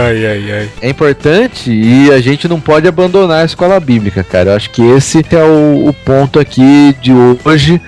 Ai, ai, ai. é importante e a gente não pode abandonar a escola bíblica, cara. Eu acho que esse é o, o ponto aqui de hoje,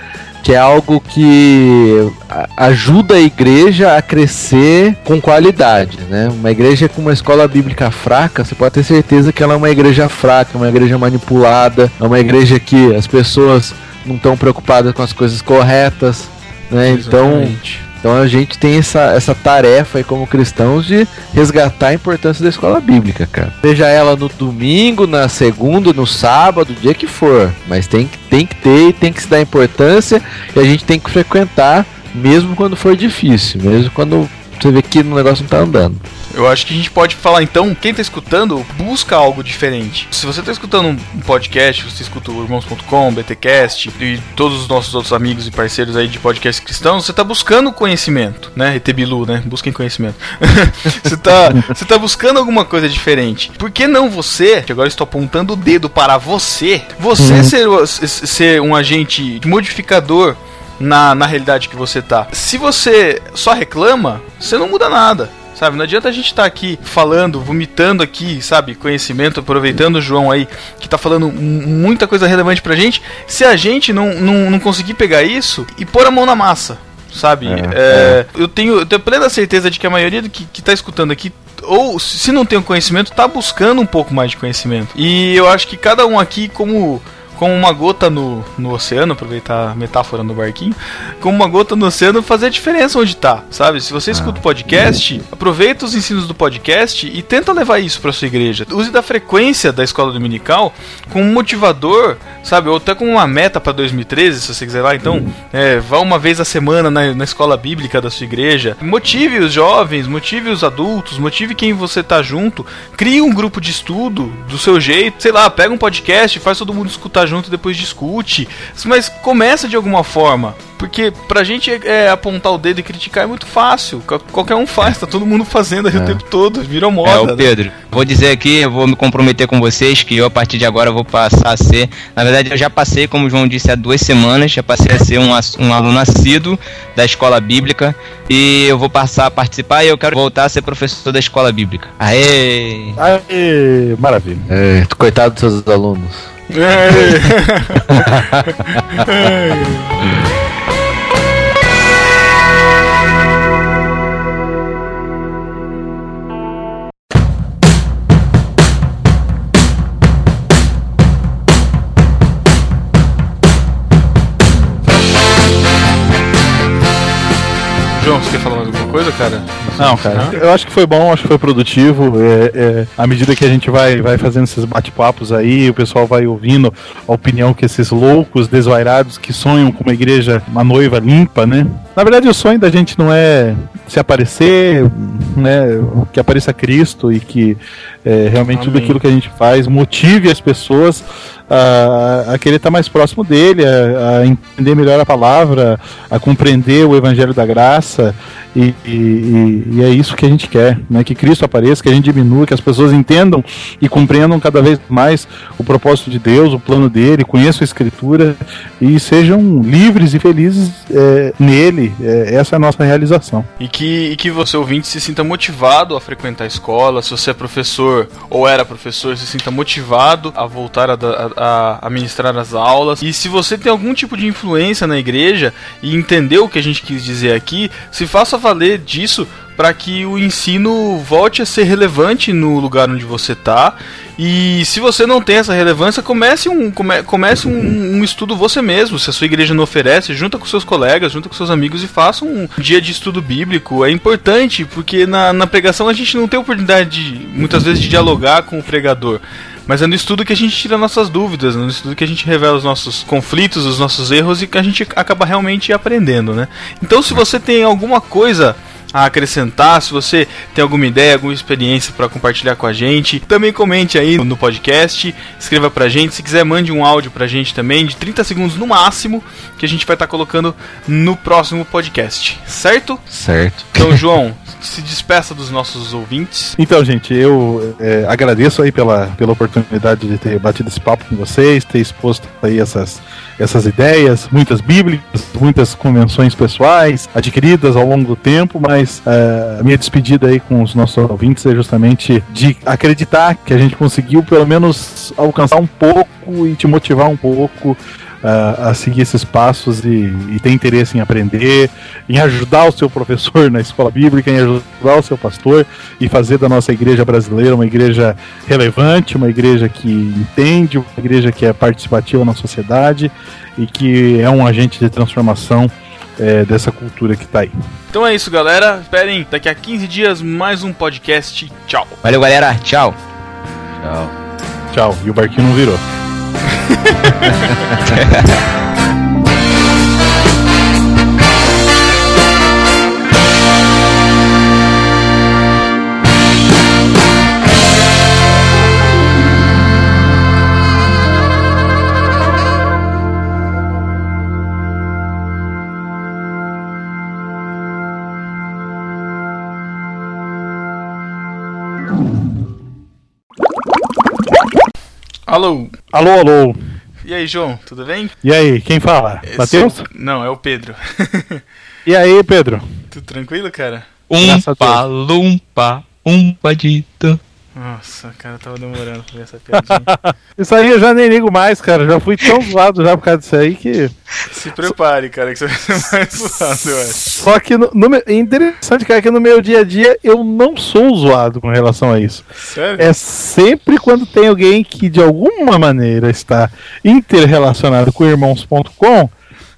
que é algo que ajuda a igreja a crescer com qualidade, né? Uma igreja com uma escola bíblica fraca, você pode ter certeza que ela é uma igreja fraca, uma igreja manipulada, é uma igreja que as pessoas não estão preocupadas com as coisas corretas, né? Então, Exatamente. então a gente tem essa, essa tarefa aí como cristãos de resgatar a importância da escola bíblica, cara. Seja ela no domingo, na segunda, no sábado, dia que for. Mas tem, que- tem que ter e tem que se dar importância e a gente tem que frequentar mesmo quando for difícil, mesmo quando você vê que o negócio não tá andando. Eu acho que a gente pode falar então, quem tá escutando, busca algo diferente. Se você tá escutando um podcast, você escuta o Irmãos.com, BTcast e todos os nossos outros amigos e parceiros aí de podcast cristãos, você tá buscando conhecimento, né? ETBilu, né? Busquem conhecimento. você, tá, você tá buscando alguma coisa diferente. Por que não você, que agora estou apontando o dedo para você, você ser, o- s- ser um agente modificador na, na realidade que você tá. Se você só reclama, você não muda nada. Sabe, não adianta a gente estar aqui falando, vomitando aqui, sabe, conhecimento, aproveitando o João aí, que tá falando muita coisa relevante pra gente, se a gente não, não, não conseguir pegar isso e pôr a mão na massa, sabe? É, Eu, tenho, eu tenho plena certeza de que a maioria do que, que tá escutando aqui, ou se não tem o conhecimento, tá buscando um pouco mais de conhecimento. E eu acho que cada um aqui, como como uma gota no, no oceano, aproveitar a metáfora no barquinho, como uma gota no oceano fazer a diferença onde tá, sabe? Se você escuta o podcast, aproveita os ensinos do podcast e tenta levar isso pra sua igreja. Use da frequência da escola dominical como um motivador, sabe? Ou até como uma meta pra 2013, se você quiser lá. Então, é, vá uma vez a semana na, na escola bíblica da sua igreja. Motive os jovens, motive os adultos, motive quem você tá junto. Crie um grupo de estudo do seu jeito. Sei lá, pega um podcast, faz todo mundo escutar junto e depois discute. Mas começa de alguma forma. Porque pra gente é, é, apontar o dedo e criticar é muito fácil. Qual- Qualquer um faz, tá todo mundo fazendo aí o tempo todo. Virou moda. É, o né? Pedro, vou dizer aqui, eu vou me comprometer com vocês que eu a partir de agora vou passar a ser. Na verdade, eu já passei, como o João disse, há duas semanas, já passei a ser um, um aluno assíduo da escola bíblica e eu vou passar a participar e eu quero voltar a ser professor da escola bíblica. Aê! Aê, maravilha. É, coitado dos seus alunos. João, Não, cara, eu acho que foi bom, acho que foi produtivo. É, é, à medida que a gente vai, vai fazendo esses bate-papos aí, o pessoal vai ouvindo a opinião que esses loucos desvairados que sonham com uma igreja, uma noiva limpa, né? Na verdade, o sonho da gente não é se aparecer, né, que apareça Cristo e que é, realmente tudo Amém. aquilo que a gente faz motive as pessoas a, a querer estar mais próximo dele, a, a entender melhor a palavra, a compreender o Evangelho da Graça. E, e- e- e é isso que a gente quer, né? que Cristo apareça, que a gente diminua, que as pessoas entendam e compreendam cada vez mais o propósito de Deus, o plano dele, conheçam a Escritura e sejam livres e felizes é, nele. É, essa é a nossa realização. E que, e que você, ouvinte, se sinta motivado a frequentar a escola. Se você é professor ou era professor, se sinta motivado a voltar a, a, a ministrar as aulas. E se você tem algum tipo de influência na igreja e entendeu o que a gente quis dizer aqui, se faça valer disso para que o ensino volte a ser relevante no lugar onde você está. E se você não tem essa relevância, comece um, come- comece um, um estudo você mesmo. Se a sua igreja não oferece, junta com seus colegas, junta com seus amigos e faça um dia de estudo bíblico. É importante, porque na, na pregação a gente não tem oportunidade, de, muitas vezes, de dialogar com o pregador. Mas é no estudo que a gente tira nossas dúvidas, é no estudo que a gente revela os nossos conflitos, os nossos erros e que a gente acaba realmente aprendendo, né? Então, se você tem alguma coisa a acrescentar, se você tem alguma ideia, alguma experiência para compartilhar com a gente, também comente aí no podcast, escreva pra gente, se quiser mande um áudio pra gente também, de 30 segundos no máximo, que a gente vai estar colocando no próximo podcast, certo? Certo. Então, João, se despeça dos nossos ouvintes. Então, gente, eu é, agradeço aí pela, pela oportunidade de ter batido esse papo com vocês, ter exposto aí essas, essas ideias, muitas bíblicas, muitas convenções pessoais adquiridas ao longo do tempo, mas é, a minha despedida aí com os nossos ouvintes é justamente de acreditar que a gente conseguiu pelo menos alcançar um pouco e te motivar um pouco a, a seguir esses passos e, e ter interesse em aprender, em ajudar o seu professor na escola bíblica, em ajudar o seu pastor e fazer da nossa igreja brasileira uma igreja relevante, uma igreja que entende, uma igreja que é participativa na sociedade e que é um agente de transformação é, dessa cultura que está aí. Então é isso, galera. Esperem daqui a 15 dias mais um podcast. Tchau. Valeu, galera. Tchau. Tchau. Tchau. E o barquinho não virou. Até. Alô. Alô, alô. E aí, João, tudo bem? E aí, quem fala? Esse- Matheus? Não, é o Pedro. E aí, Pedro? tudo tranquilo, cara? Umpa, lumpa, umpadito. Nossa, cara, tava demorando pra ver essa piadinha. Isso aí eu já nem ligo mais, cara. Já fui tão zoado já por causa disso aí que. Se prepare, cara, que você vai ser mais zoado, eu acho. Só que no, no é interessante, cara, que no meu dia a dia eu não sou zoado com relação a isso. Sério? É sempre quando tem alguém que de alguma maneira está interrelacionado com irmãos.com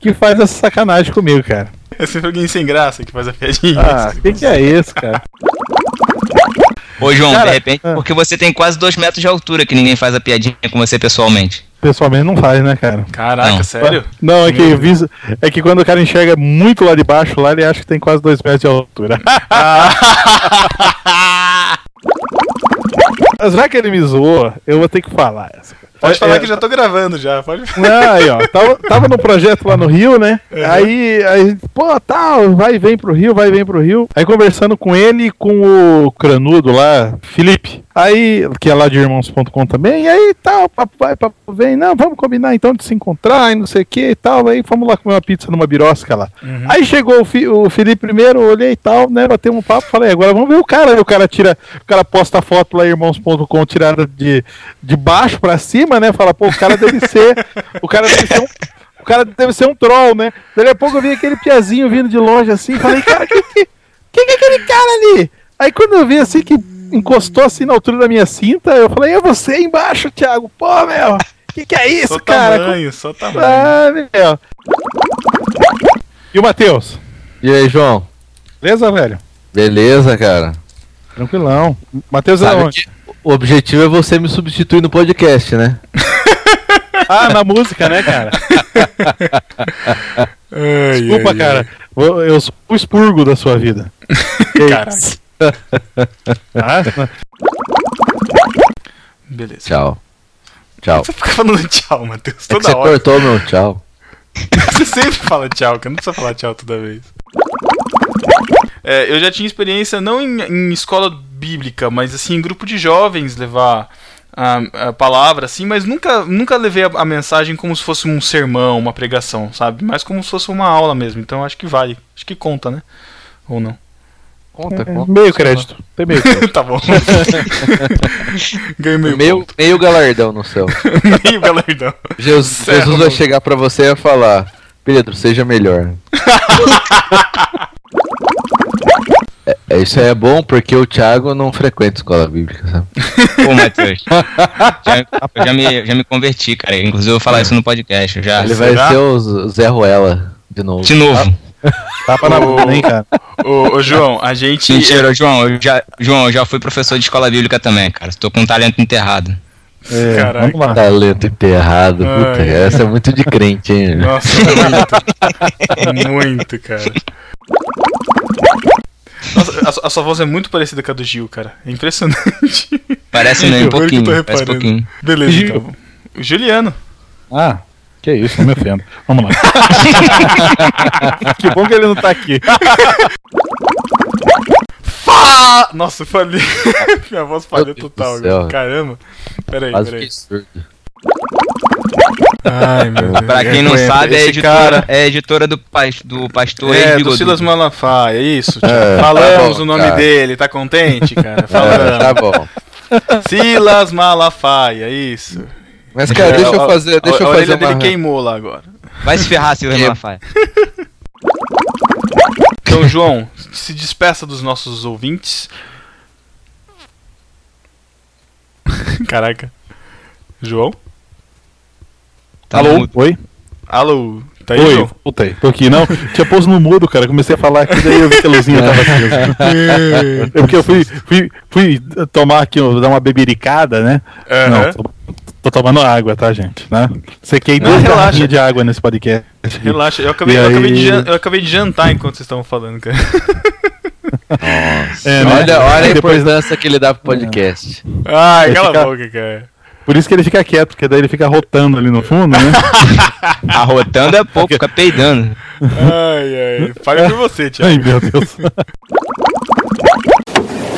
que faz essa sacanagem comigo, cara. É sempre alguém sem graça que faz a piadinha. Ah, o que, que é isso, cara? Ô, João, Cara, de repente, ah. porque você tem quase dois metros de altura que ninguém faz a piadinha com você pessoalmente. Pessoalmente não faz, né, cara? Caraca, Não. sério? Não, é que, é que quando o cara enxerga muito lá de baixo, lá ele acha que tem quase dois metros de altura. Mas já que ele me zoou, eu vou ter que falar essa. cara. Pode É- falar é- que já tô gravando já, pode Não, aí, ó, tava, tava no projeto lá no Rio, né? Aí, aí, pô, tal, vai e vem pro Rio, vai e vem pro Rio. Aí conversando com ele e com o cranudo lá, Felipe. Aí, que é lá de irmãos.com também, e aí tal, papo vai, papo vem, não, vamos combinar então de se encontrar e não sei o que e tal. Aí fomos lá comer uma pizza numa birosca lá. Aí chegou o, Fi- o Felipe primeiro, olhei e tal, né? Batemos um papo, falei, agora vamos ver o cara. Aí o cara tira, o cara posta a foto lá, irmãos.com, tirada de, de baixo pra cima, né? Fala, pô, o cara deve ser. o cara deve ser um. O cara deve ser um troll, né? Daí a pouco eu vi aquele piazinho vindo de longe assim, falei, cara, quem que, quem que é aquele cara ali? Aí quando eu vi assim que encostou assim na altura da minha cinta, eu falei, é você aí embaixo, Thiago. Pô, meu, que que é isso, Só cara? tamanho, só tamanho. Ah, meu. E o Matheus? E aí, João? Beleza, velho? Beleza, cara? Tranquilão. Matheus é onde? que o objetivo é você me substituir no podcast, né? Ah, na música, né, cara? Ai, Desculpa, ai, cara. Eu eu sou o expurgo da sua vida. Que Caraca. isso? Ah, Beleza. Tchau. Tchau. Você fica falando tchau, Matheus, É que toda você hora. cortou meu tchau. Você sempre fala tchau, cara. Não precisa falar tchau toda vez. É, eu já tinha experiência não em, em escola bíblica, mas assim, em grupo de jovens levar a, a palavra, assim, mas nunca, nunca levei a, a mensagem como se fosse um sermão, uma pregação, sabe? Mas como se fosse uma aula mesmo. Então acho que vale. Acho que conta, né? Ou não? Conta, conta. meio crédito. Tem meio crédito. tá bom. Ganhei meio, Meio, meio galardão no céu. meio galardão. Jesus. Jesus vai chegar pra você e vai falar: Pedro, seja melhor. É, isso aí é bom porque o Thiago não frequenta escola bíblica, sabe? Pô, Matheus. já, eu já me, já me converti, cara. Inclusive eu vou falar isso no podcast. Já. Ele vai será? ser o Zé Ruela de novo. De novo. Tapa na bunda, hein, cara. Ô, ô, João, a gente. Mentira, João. Eu já, João, eu já fui professor de escola bíblica também, cara. Tô com um talento enterrado. É, Caraca. vamos lá. Talento enterrado. Puta, Ai. essa é muito de crente, hein? Nossa, muito. muito, cara. Nossa, a, a sua voz é muito parecida com a do Gil, cara. É impressionante. Parece nem um Agora que eu pouquinho. tô Parece um reparando. pouquinho. Beleza, Gil. então. O Juliano. Ah, que isso, não me ofendo. Vamos lá. que bom que ele não tá aqui. Fá! Nossa, eu falei. Minha voz falhou total. Caramba. Peraí, peraí. que surdo. Ai, meu Deus. Pra quem não sabe, é editora, é editora do, do pastor É, do. Silas Malafaia, é isso. É, tá Falamos bom, o nome cara. dele, tá contente, cara? É, Falamos. tá bom. Silas Malafaia, isso. Mas, cara, deixa eu A- fazer, deixa a, eu a fazer orelha dele queimou lá agora. Vai se ferrar, Silas Que- Malafaia. Então, João, se despeça dos nossos ouvintes. Caraca. João? Tá Alô? mudo. Oi? Alô? Tá aí, Oi, João? voltei. Tô aqui, não. Tinha pôs no mudo, cara. Comecei a falar aqui, daí eu vi que a luzinha tava acesa. É porque eu fui, fui, fui tomar aqui, dar uma bebiricada, né? Aham. Não, tô, tô tomando água, tá, gente? Né? Sequei Não, duas relaxa. garrafinhas de água nesse podcast. Relaxa, eu acabei, E eu, acabei aí? de jan- eu acabei de jantar enquanto vocês estavam falando, cara. É, né? Olha, olha a E depois, importância que ele dá pro podcast. Ai, cala a ficar- boca, cara. Por isso que ele fica quieto, porque daí ele fica rotando ali no fundo, né? Arrotando é pouco, fica peidando. Ai, ai. Fale por você, Thiago. Ai, meu Deus.